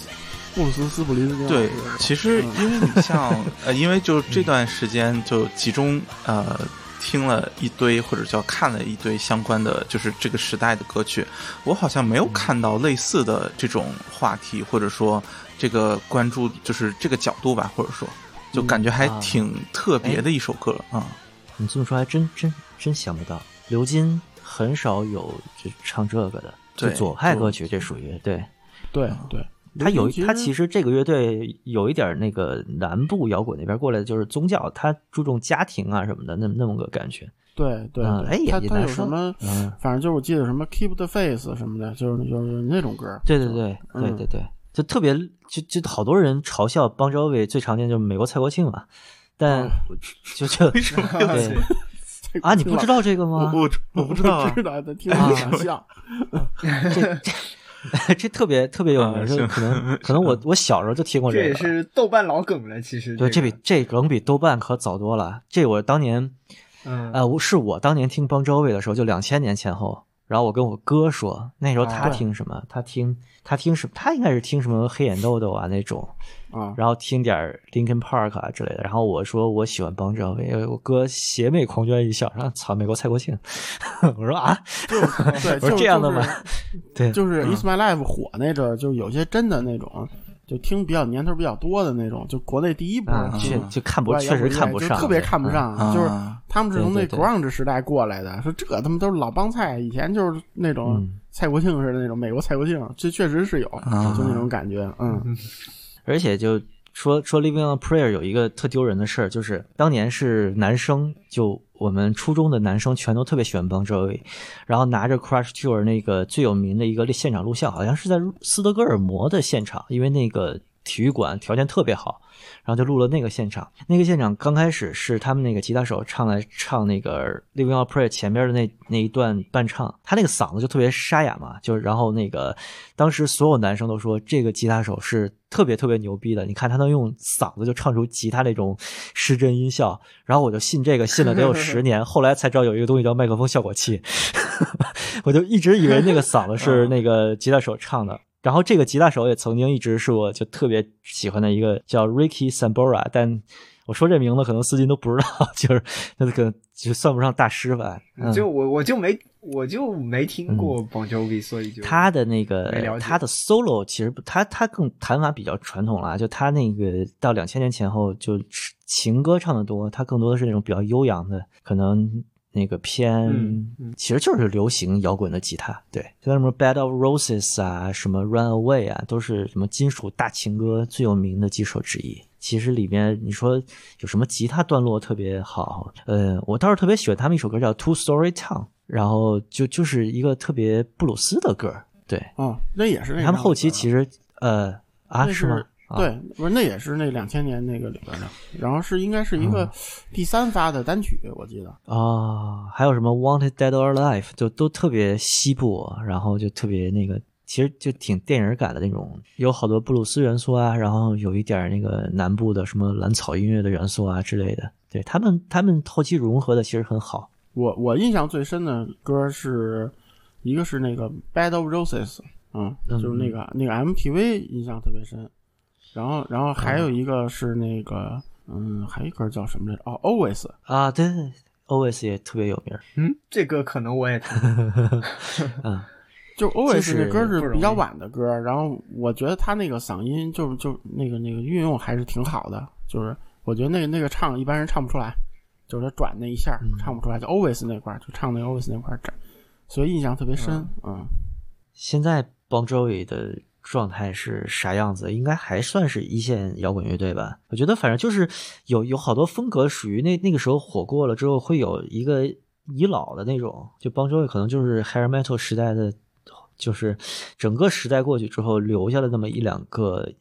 布鲁斯·斯普林斯汀对，其实嗯因为你像呃，因为就这段时间就集中呃听了一堆或者叫看了一堆相关的，就是这个时代的歌曲，我好像没有看到类似的这种话题，或者说这个关注就是这个角度吧，或者说就感觉还啊挺特别的一首歌啊。你这么说还真真真想不到，刘金很少有就唱这个的，就对左派歌曲，这属于对。对对，他有他其其实这个乐队有一点那个南部摇滚那边过来的，就是宗教，他注重家庭啊什么的，那那么个感觉。对对，嗯哎也他他也难说有什么，嗯，反正就是我记得什么 Keep the Face 什么的，就是就是那种歌。对对对嗯对对对，就特别就就好多人嘲笑邦乔维，最常见就是美国蔡国庆嘛，但嗯就就 <laughs> 为什么要对啊，你不知道这个吗？我我不知道啊知道的，听着想笑。这这 <laughs> 这特别特别有名，就可能 <laughs> 可能我我小时候就听过这个这也，是豆瓣老梗了，其实对，这这比这梗比豆瓣可早多了。这我当年嗯呃，我是我当年听邦乔维的时候，就两千年前后，然后我跟我哥说，那时候他哦听什么？他听他听什么？他应该是听什么黑眼豆豆啊那种，啊，然后听点儿 Linkin Park 啊之类的。然后我说我喜欢邦乔维，我哥邪魅狂狷一笑，然后操，美国蔡国庆。<laughs> 我说啊，对，<laughs> 我说这样的吗？对，就是嗯 It's My Life 火那阵儿，就有些真的那种，就听比较年头比较多的那种，就国内第一波啊，听就看不，确实看不上，特别看不上。啊就是他们是从那对对对 grunge 时代过来的，说这他们都是老帮菜，以前就是那种嗯蔡国庆似的那种美国蔡国庆，这确实是有，啊就那种感觉，嗯 <laughs> 而且就说说《Living on Prayer》有一个特丢人的事儿，就是当年是男生，就我们初中的男生全都特别喜欢邦 Jovi，然后拿着 Crash Tour 那个最有名的一个现场录像，好像是在斯德哥尔摩的现场，因为那个体育馆条件特别好，然后就录了那个现场。那个现场刚开始是他们那个吉他手唱来唱那个《Living on Prayer》前边的那那一段伴唱，他那个嗓子就特别沙哑嘛，就然后那个当时所有男生都说这个吉他手是特别特别牛逼的，你看他能用嗓子就唱出吉他那种失真音效，然后我就信这个信了得有十年，后来才知道有一个东西叫麦克风效果器，<laughs> 我就一直以为那个嗓子是那个吉他手唱的。然后这个吉他手也曾经一直是我就特别喜欢的一个叫 Ricky Sambora，但我说这名字可能司机都不知道，<laughs> 就是那可能就算不上大师吧。嗯、就我我就没我就没听过 Bon Jovi，所以就他的那个他的 solo 其实他他更弹法比较传统了，就他那个到两千年前后就情歌唱的多，他更多的是那种比较悠扬的，可能那个偏、嗯嗯其实就是流行摇滚的吉他，对，像什么 Bed of Roses 啊，什么 Run Away 啊，都是什么金属大情歌最有名的几首之一。其实里面你说有什么吉他段落特别好，呃，我倒是特别喜欢他们一首歌叫 Two Story Town，然后就就是一个特别布鲁斯的歌，对哦，那也是那他们后期其实实呃啊那是吗？啊对，不是那也是那两千年那个里边的，然后是应该是一个第三发的单曲，我记得。啊，还有什么 Wanted Dead or Alive，就都特别西部，然后就特别那个，其实就挺电影感的那种，有好多布鲁斯元素啊，然后有一点那个南部的什么蓝草音乐的元素啊之类的。对他们，他们后期融合的其实很好。我我印象最深的歌是一个是那个《Bed of Roses》，嗯，嗯就是那个那个 MTV 印象特别深。然后然后还有一个是那个嗯，还有一歌叫什么来着？哦，Always。啊，对对对，OS 也特别有名儿。嗯，这歌可能我也听 <laughs> 嗯，<laughs> 就 Always 是那歌是比较晚的歌，然后我觉得他那个嗓音就就那个那个运用还是挺好的，就是我觉得那个那个唱一般人唱不出来，就是他转那一下嗯唱不出来，就 Always 那块儿就唱那个 Always 那块儿，所以印象特别深，嗯现在 Bon Jovi 的状态是啥样子？应该还算是一线摇滚乐队吧？我觉得反正就是有有好多风格属于那那个时候火过了之后会有一个遗老的那种，就邦乔可能就是 hair metal 时代的，就是整个时代过去之后留下了那么一两个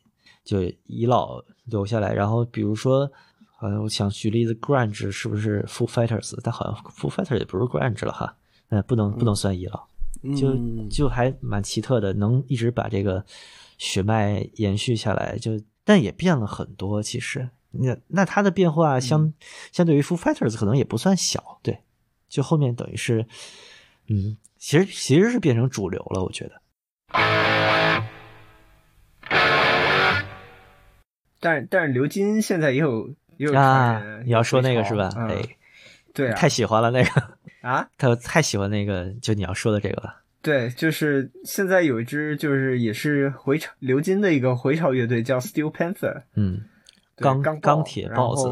就遗老留下来，然后比如说。好像，我想举例子，grunge 是不是 Foo Fighters？但好像 Foo Fighters 也不是 grunge 了哈，呃，不能不能算遗老。嗯就就还蛮奇特的，能一直把这个血脉延续下来，就但也变了很多。其实，那那它的变化相、相对于 Foo Fighters 可能也不算小，对，就后面等于是，嗯，其实其实是变成主流了，我觉得。但是但是刘金现在也有也有啊你要说那个是吧？嗯哎，对啊，太喜欢了那个，啊，他太喜欢那个，就你要说的这个了。对，就是现在有一支就是也是回潮流金的一个回潮乐队叫 Steel Panther，嗯，钢钢钢铁豹子，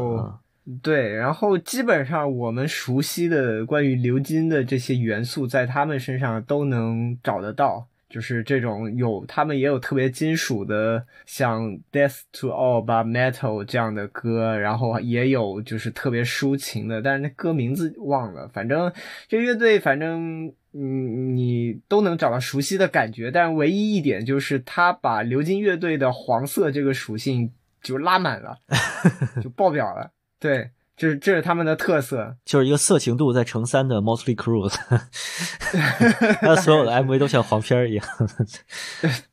对，然后基本上我们熟悉的关于流金的这些元素，在他们身上都能找得到。就是这种有，他们也有特别金属的，像《Death to All》吧，《Metal》这样的歌，然后也有就是特别抒情的，但是那歌名字忘了。反正这乐队，反正嗯，你都能找到熟悉的感觉，但是唯一一点就是他把流金乐队的黄色这个属性就拉满了，<laughs> 就爆表了。对，这是这是他们的特色。<laughs> 就是一个色情度在乘三的 Motley Crue，<laughs> 他所有的 MV 都像黄片儿一样。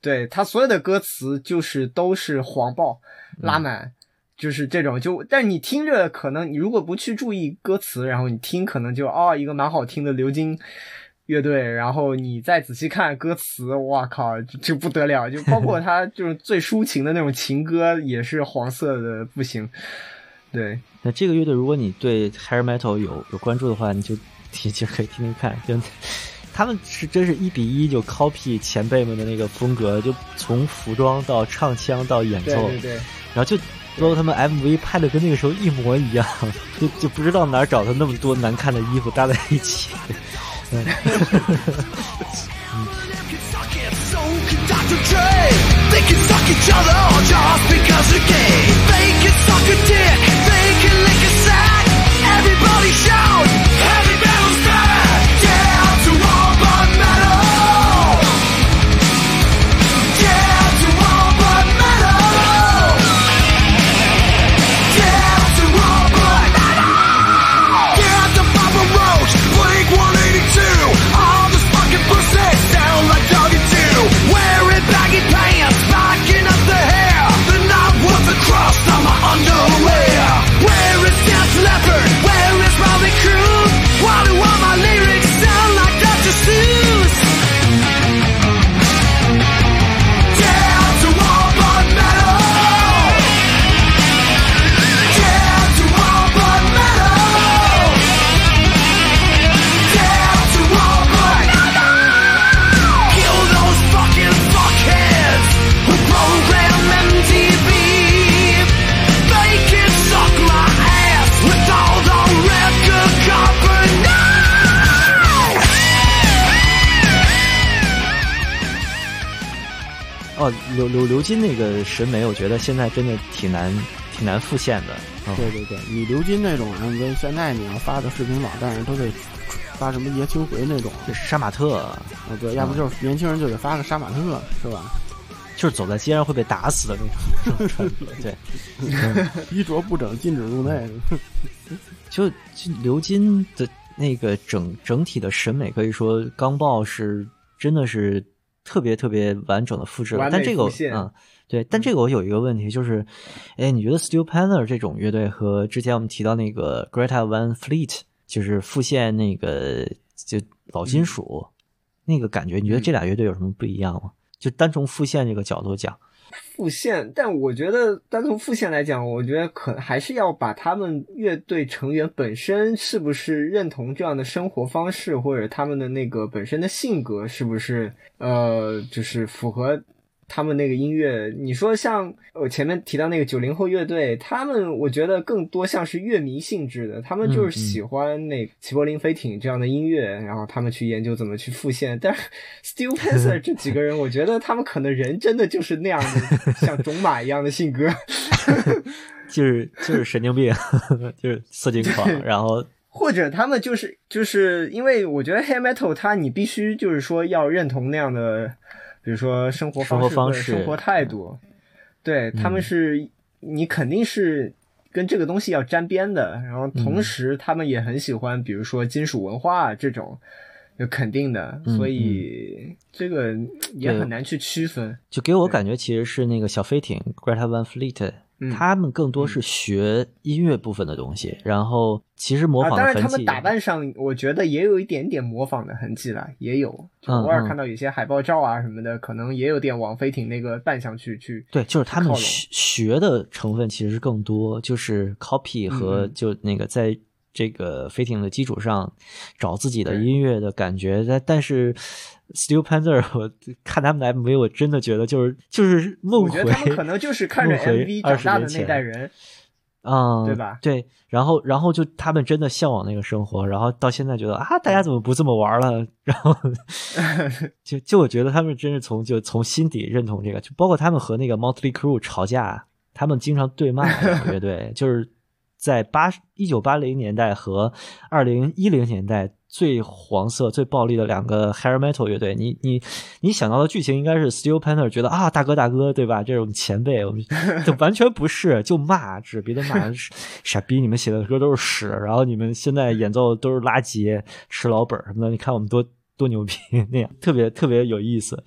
对他所有的歌词就是都是黄爆嗯拉满，就是这种就，但你听着可能你如果不去注意歌词，然后你听可能就哦一个蛮好听的流金乐队，然后你再仔细看歌词，哇靠，这这不得了！就包括 <laughs> 他就是最抒情的那种情歌，也是黄色的不行。对，那这个乐队，如果你对 hair metal 有有关注的话，你就 <laughs> 其实可以听听看，就他们是真是一比一就 copy 前辈们的那个风格，就从服装到唱腔到演奏，对对对，然后就包括他们 MV 拍的跟那个时候一模一样，<laughs> 就就不知道哪儿找的那么多难看的衣服搭在一起。<laughs> suck Everybody shout, 刘刘刘金那个审美，我觉得现在真的挺难挺难复现的。嗯对对对，你刘金那种 MV，现在你要发的视频网站上都得发什么爷青回那种，就是杀马特，啊对，要不就是年轻人就得发个杀马特，是吧？<laughs> 就是走在街上会被打死的那种 <laughs> 对，衣着不整，禁止入内。<laughs> 就就刘金的那个整整体的审美，可以说钢爆是真的是特别特别完整的复制了。但这个嗯，对，但这个我有一个问题，就是，哎，你觉得 Steel Panther 这种乐队和之前我们提到那个 Greta Van Fleet，就是复现那个就老金属、那个感觉，你觉得这俩乐队有什么不一样吗？就单从复现这个角度讲，复线，但我觉得单从复线来讲，我觉得可还是要把他们乐队成员本身是不是认同这样的生活方式，或者他们的那个本身的性格是不是呃，就是符合他们那个音乐。你说像我前面提到那个九零后乐队，他们我觉得更多像是乐迷性质的，他们就是喜欢那齐柏林飞艇这样的音乐，然后他们去研究怎么去复现。但是 Steel Panther 这几个人，我觉得他们可能人真的就是那样的，<laughs> 像种马一样的性格。<laughs> 就是就是神经病，<laughs> 就是色情狂，然后或者他们就是就是因为我觉得 hair metal 它你必须就是说要认同那样的，比如说生活方式活方式或者生活态度，对他们是、你肯定是跟这个东西要沾边的，然后同时他们也很喜欢，比如说金属文化这种。就肯定的，嗯所以这个也很难去区分。就给我感觉其实是那个小飞艇 Greta Van Fleet，、嗯他们更多是学音乐部分的东西，然后其实模啊，仿的痕迹。当然他们打扮上，我觉得也有一点点模仿的痕迹了，也有，就嗯偶尔嗯看到有些海报照啊什么的，可能也有点往飞艇那个扮相去去。对，就是他们学学的成分其实更多，就是 copy 和嗯就那个在这个飞艇的基础上找自己的音乐的感觉。但但是 Steel Panther，我看他们的 MV，我真的觉得就是就是梦回我觉得他们可能就是看着 MV 20长大的那代人，嗯，对吧对，然后然后就他们真的向往那个生活，然后到现在觉得啊，大家怎么不这么玩了？然后 <laughs> 就就我觉得他们真是从就从心底认同这个，就包括他们和那个 Motley Crew 吵架，他们经常对骂两个乐队，就是在八一九八零年代和二零一零年代最黄色、最暴力的两个 hair metal 乐队。你你你想到的剧情应该是 Steel Panther 觉得啊，大哥大哥，对吧？这种前辈，我们 <laughs> 就完全不是，就骂，指别的骂，傻逼，你们写的歌都是屎，然后你们现在演奏都是垃圾，吃老本什么的。你看我们多多牛逼，那样特别特别有意思。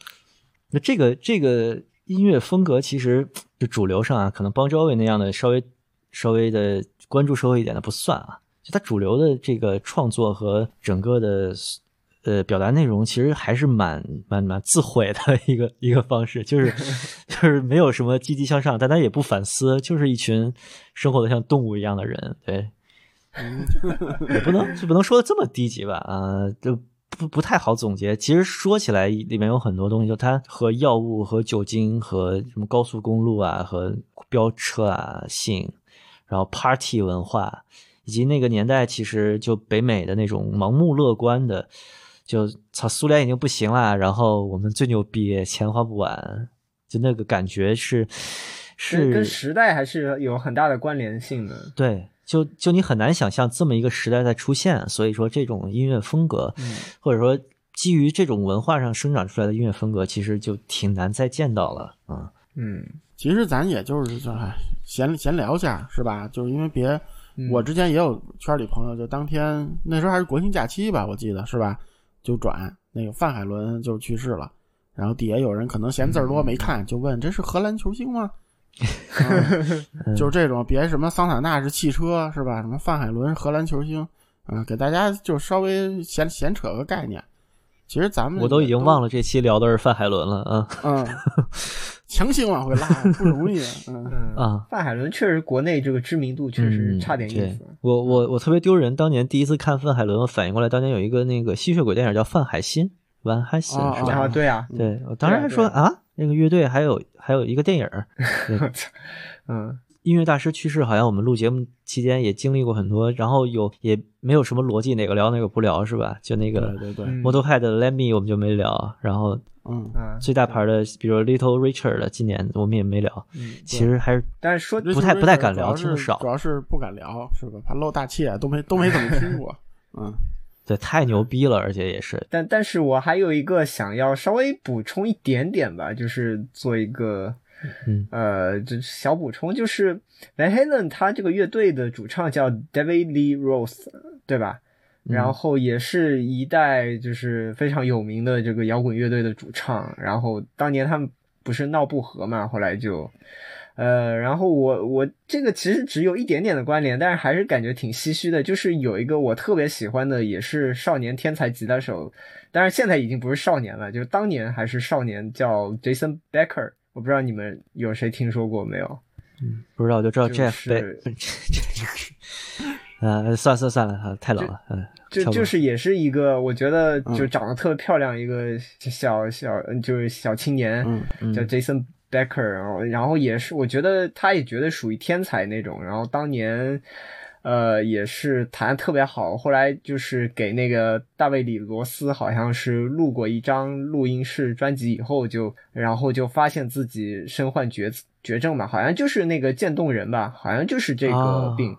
那这个这个音乐风格其实就主流上啊，可能邦乔维那样的稍微稍微的关注社会一点的不算啊。就他主流的这个创作和整个的呃表达内容其实还是蛮蛮蛮自毁的一个 <laughs> 一个方式，就是 <laughs> 就是没有什么积极向上，但他也不反思，就是一群生活的像动物一样的人，对，也不能就不能说的这么低级吧，啊、就不不太好总结。其实说起来，里面有很多东西，就它和药物、和酒精、和什么高速公路啊、和飙车啊、性，然后 party 文化，以及那个年代其实就北美的那种盲目乐观的，就操苏联已经不行了，然后我们最牛逼，钱花不完，就那个感觉是是跟时代还是有很大的关联性的。对，就就你很难想象这么一个时代在出现，所以说这种音乐风格，或者说基于这种文化上生长出来的音乐风格，其实就挺难再见到了啊。嗯，其实咱也就是就哎闲闲聊下是吧？就是因为别，嗯我之前也有圈里朋友，就当天那时候还是国庆假期吧，我记得是吧？就转那个范海伦就去世了，然后底下有人可能嫌字儿多没看，就问这是荷兰球星吗？<laughs> 嗯就是这种，别什么桑塔纳是汽车是吧？什么范海伦荷兰球星，嗯，给大家就稍微闲闲扯个概念。其实咱们我都已经忘了，这期聊的是范海伦了啊。嗯，<laughs> 强行往回拉不容易，嗯。嗯。啊。范海伦确实国内这个知名度确实嗯差点意对。思。我我我特别丢人，当年第一次看范海伦，我反应过来，当年有一个那个吸血鬼电影叫《范海辛》，万海辛啊是吧？啊，对啊，对，我当时还说对啊。啊，那个乐队还有还有一个电影 <laughs> 嗯，音乐大师去世，好像我们录节目期间也经历过很多，然后有也没有什么逻辑，哪个聊哪个不聊是吧？就那个对对，对 Motorhead 的 Let Me 我们就没聊，然后嗯，啊，最大牌的比如 Little Richard 的今年我们也没聊，嗯其实还是但是说不太不太敢聊听少主要是不敢聊，是吧？怕露大怯，都没都没怎么听过。<laughs> 嗯，对太牛逼了，而且也是但但是我还有一个想要稍微补充一点点吧，就是做一个，嗯呃，这小补充，就是 Van Halen 他这个乐队的主唱叫 David Lee Roth，对吧？然后也是一代就是非常有名的这个摇滚乐队的主唱，然后当年他们不是闹不和嘛，后来就，呃，然后我我这个其实只有一点点的关联，但是还是感觉挺唏嘘的，就是有一个我特别喜欢的，也是少年天才吉他手，但是现在已经不是少年了，就是当年还是少年，叫 Jason Becker，我不知道你们有谁听说过没有？嗯不知道我就知道就 Jeff 是 Beck，<laughs> 呃，算了算了算了，啊太冷了，嗯，就就是也是一个，我觉得就嗯长得特别漂亮一个小小，嗯就是小青年，嗯叫 Jason Becker，然后然后也是，我觉得他也绝对属于天才那种，然后当年。呃，也是弹特别好，后来就是给那个大卫里罗斯好像是录过一张录音室专辑以后就，然后就发现自己身患绝绝症嘛，好像就是那个渐冻人吧，好像就是这个啊病。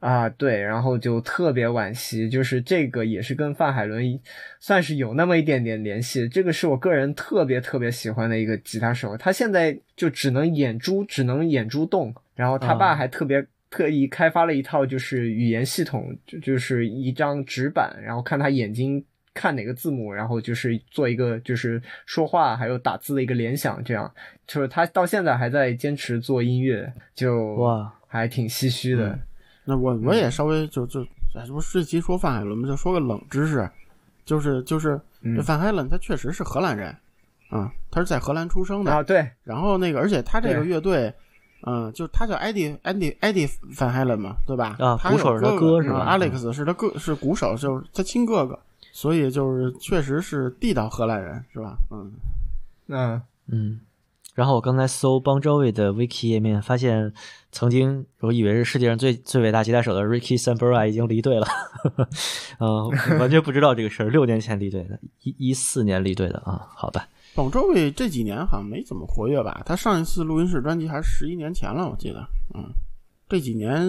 啊，对，然后就特别惋惜，就是这个也是跟范海伦算是有那么一点点联系。这个是我个人特别特别喜欢的一个吉他手，他现在就只能眼珠只能眼珠动，然后他爸啊还特别特意开发了一套就是语言系统，就就是一张纸板，然后看他眼睛看哪个字母，然后就是做一个就是说话还有打字的一个联想，这样就是他到现在还在坚持做音乐，就哇，还挺唏嘘的。那我我也稍微就就，哎，这不是这期说范海伦吗？就说个冷知识，就是就是范海伦他确实是荷兰人，啊，他是在荷兰出生的。啊，对，然后那个，而且他这个乐队，嗯，就他叫艾迪艾迪艾迪范海伦嘛，对吧？啊鼓手是他哥哥是吧啊？Alex 是他哥，是鼓手，就是他亲哥哥，所以就是确实是地道荷兰人，是吧？嗯，嗯，嗯，然后我刚才搜邦周卫的 wiki 页面，发现曾经我以为是世界上最最伟大吉他手的 Ricky Sambora 已经离队了，嗯，<laughs> 完全不知道这个事儿，六年前离队的，一一四年离队的啊，好吧，保周卫这几年好像没怎么活跃吧？他上一次录音室专辑还是十一年前了，我记得。嗯，这几年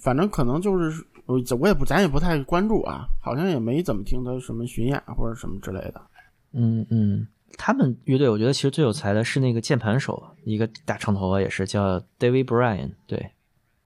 反正可能就是我我也不咱也不太关注啊，好像也没怎么听他什么巡演或者什么之类的。嗯嗯，他们乐队我觉得其实最有才的是那个键盘手，一个大长头发也是叫 David Bryan，对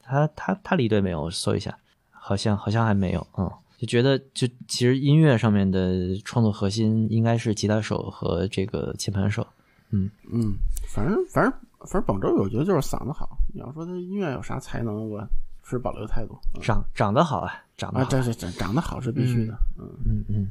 他他他离队没有？我搜一下，好像好像还没有，嗯。就觉得，就其实音乐上面的创作核心应该是吉他手和这个键盘手。嗯嗯，反正反正反正保周我觉得就是嗓子好。你要说他音乐有啥才能，我持保留态度。嗯长长得好啊，长得啊，好，这这这长得好是必须的。嗯嗯嗯。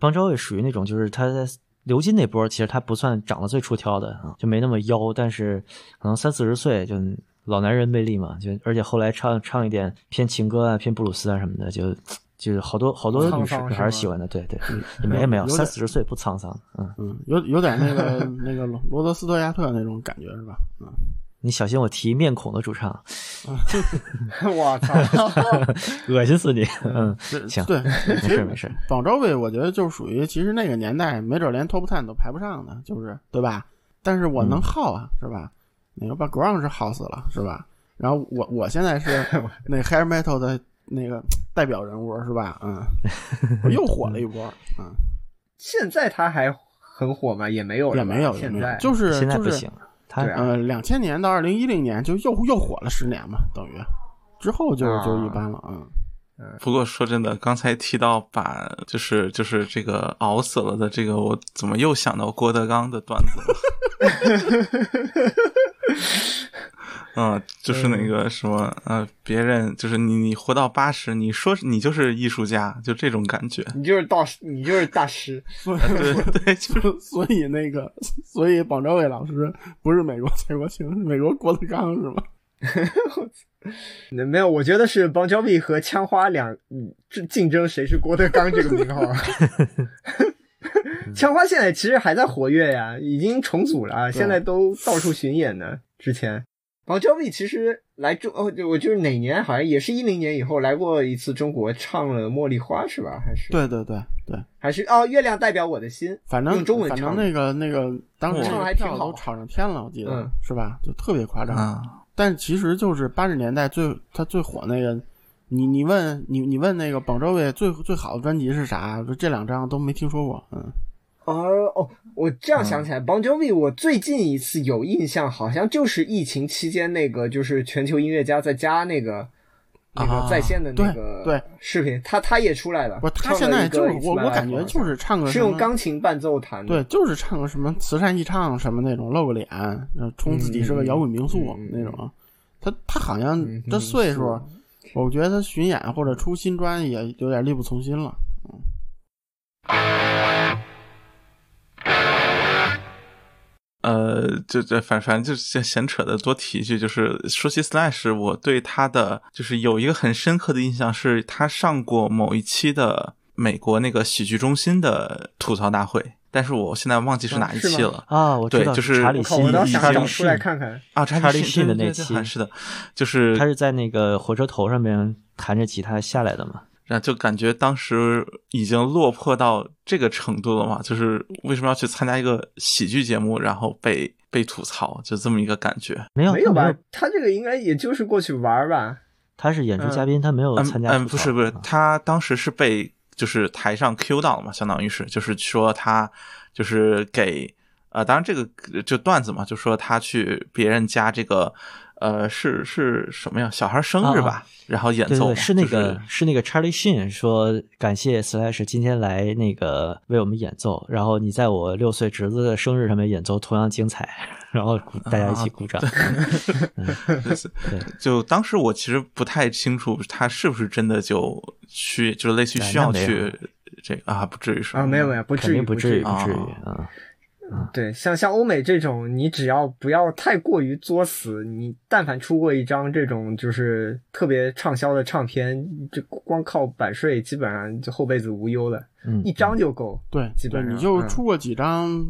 邦乔维属于那种，就是他在刘金那波，其实他不算长得最出挑的啊，就没那么妖，但是可能三四十岁就老男人魅力嘛，就而且后来唱唱一点偏情歌啊、偏布鲁斯啊什么的，就就是好多好多女士还是喜欢的，对对，<laughs> 也没没有有三四十岁不沧桑，嗯，嗯，有有点那个那个罗罗德斯托亚特那种感觉是吧？嗯，你小心我提面孔的主唱，<laughs> 我操！<laughs> 恶心死你，嗯，行，对，没事没事，榜周位我觉得就属于其实那个年代没准连 top ten 都排不上的，就是对吧？但是我能耗啊，是吧？那个把 ground 是耗死了，是吧？然后我我现在是那 hair metal 的那个代表人物，是吧？嗯，<laughs> 我又火了一波，嗯，现在他还很火吗？也没有，也没有也没有现在，就是就是现在不行，他呃，两千年到二零一零年就又又火了十年嘛，等于之后就啊就一般了，嗯。不过说真的，刚才提到把就是就是这个熬死了的这个，我怎么又想到郭德纲的段子了？<laughs> 嗯，就是那个什么呃，别人就是你你活到八十，你说你就是艺术家，就这种感觉。你就是大师，你就是大师。所以对 <laughs> 对，就是所以那个，所以榜昭伟老师不是美国蔡国庆，是美国郭德纲是吗？<laughs> <laughs> 没有，我觉得是邦乔比和枪花两嗯这竞争谁是郭德纲这个名号。<laughs> 枪花现在其实还在活跃呀，已经重组了，现在都到处巡演呢。之前邦乔比其实来中哦，就我就是哪年好像也是一零年以后来过一次中国，唱了《茉莉花》是吧？还是对对对对，还是哦，月亮代表我的心，反正用中文唱反正那个那个当时唱的还挺好票都炒上天了，我记得、嗯是吧？就特别夸张。啊，但其实就是八十年代最他最火那个，你你问你你问那个榜周位最最好的专辑是啥？就这两张都没听说过。嗯，哦哦，我这样想起来，邦 Jovi 我最近一次有印象，好像就是疫情期间那个，就是全球音乐家在家那个那个啊在线的那个对对视频，他他也出来了。不是他现在就是我我感觉就是唱个是用钢琴伴奏弹的。对，就是唱个什么慈善义唱什么那种，露个脸，呃充自己是个摇滚名宿那种。他他好像嗯这岁数嗯，我觉得他巡演或者出新专也有点力不从心了。就这反反正就闲闲扯的，多提一句，就是说起 Slash，我对他的就是有一个很深刻的印象，是他上过某一期的美国那个喜剧中心的吐槽大会，但是我现在忘记是哪一期了。啊，我知道对就是查理辛，想查理找出来，看看。啊，查查理逊逊的那期是的，就是他是在那个火车头上面弹着吉他下来的嘛。然后就感觉当时已经落魄到这个程度了嘛，就是为什么要去参加一个喜剧节目，然后被被吐槽，就这么一个感觉。没有，没有吧他没有？？他这个应该也就是过去玩儿吧。他是演出嘉宾，他没有嗯嗯，参加吐槽。不是不是啊，他当时是被就是台上 Q 到了嘛，相当于是就是说他就是给呃，当然这个就段子嘛，就说他去别人家这个呃是是什么呀？小孩生日吧，啊然后演奏嘛对对对，是那就个、是那个 Charlie Sheen 说感谢 Slash 今天来那个为我们演奏，然后你在我六岁侄子的生日上面演奏同样精彩，<laughs> 然后大家一起鼓掌。对 <laughs> 就当时我其实不太清楚他是不是真的就去，就是类似于需要去这个啊，不至于是吧啊，没有没有，不肯至于定不至，于。不至于啊啊！对，像像欧美这种，你只要不要太过于作死，你但凡出过一张这种就是特别畅销的唱片，这光靠版税基本上就后辈子无忧了，嗯，一张就够。对对，基本上你就嗯出过几张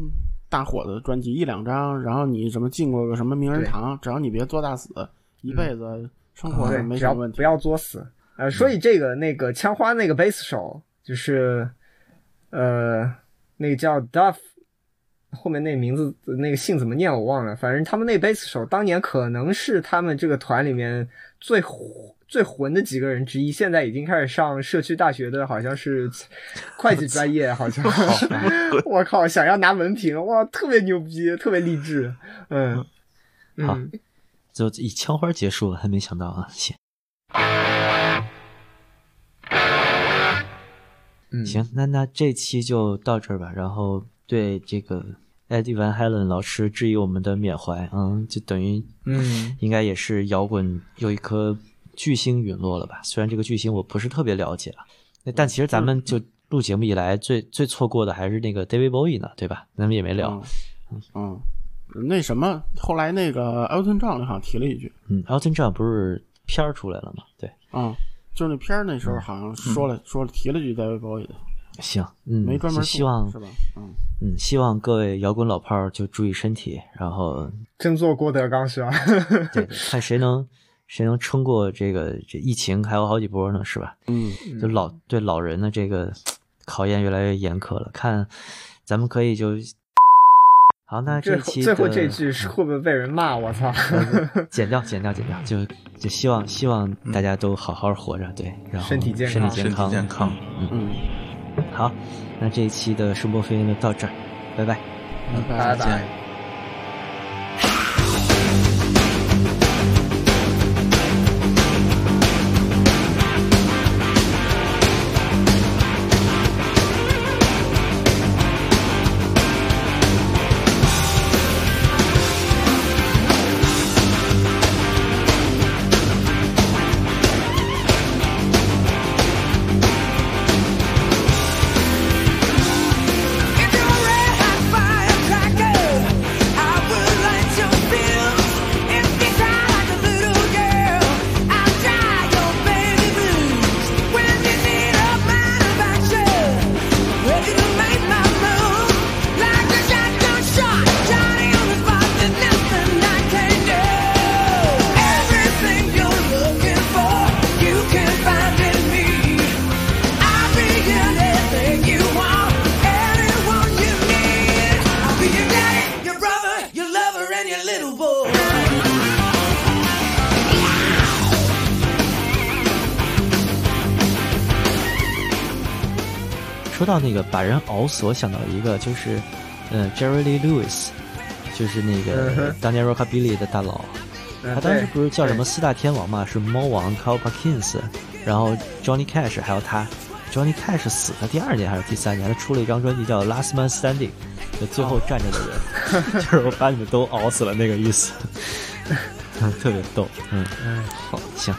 大火的专辑，一两张，然后你什么进过个什么名人堂，只要你别作大死，一辈子生活没什么问题。不要作死。呃，说起这个，那个枪花那个贝斯手，就是呃，那个叫 Duff，后面那名字那个姓怎么念我忘了，反正他们那贝斯手当年可能是他们这个团里面最混最混的几个人之一，现在已经开始上社区大学的，好像是 <laughs> 会计专业，好像是。我靠，想要拿文凭，哇，特别牛逼，特别励志，嗯。好嗯，就以枪花结束了，还没想到啊！行嗯行，那那这期就到这儿吧。然后对这个 Eddie Van Halen 老师质疑我们的缅怀，嗯，就等于嗯应该也是摇滚有一颗巨星陨落了吧？虽然这个巨星我不是特别了解啊，那但其实咱们就录节目以来最最错过的还是那个 David Bowie 呢，对吧？咱们也没聊。嗯，嗯，那什么，后来那个 Elton John 好像提了一句，嗯，Elton John 不是片儿出来了吗？对，嗯，就那片儿那时候好像说了、说了提了句 David Bowie 的，行，嗯，没专门希望是吧？嗯，嗯，希望各位摇滚老炮儿就注意身体，然后真做郭德纲是吧？<laughs> 对，看谁能谁能撑过这个这疫情，还有好几波呢，是吧？嗯，就老对老人的这个考验越来越严苛了。看，咱们可以就 <laughs> 好，那这最后期最后这句是会不会被人骂？我操！<laughs> 剪掉，剪掉，剪掉，就就希望希望大家都好好活着，对，然后身体健康身体身体健康，健康。嗯，好，那这一期的声波飞鹰就到这儿，拜拜。拜拜再见拜。说到那个把人熬死，我想到一个，就是，嗯、j e r r y Lee Lewis，就是那嗯个当年 Rockabilly 的大佬，嗯他当时不是叫什么四大天王嘛，是猫王 Carl Perkins，然后 Johnny Cash，还有他，Johnny Cash 死的第二年还是第三年，他出了一张专辑叫《Last Man Standing》，就最后站着的人，<laughs> 就是我把你们都熬死了那个意思，<laughs> 特别逗，嗯，好，行。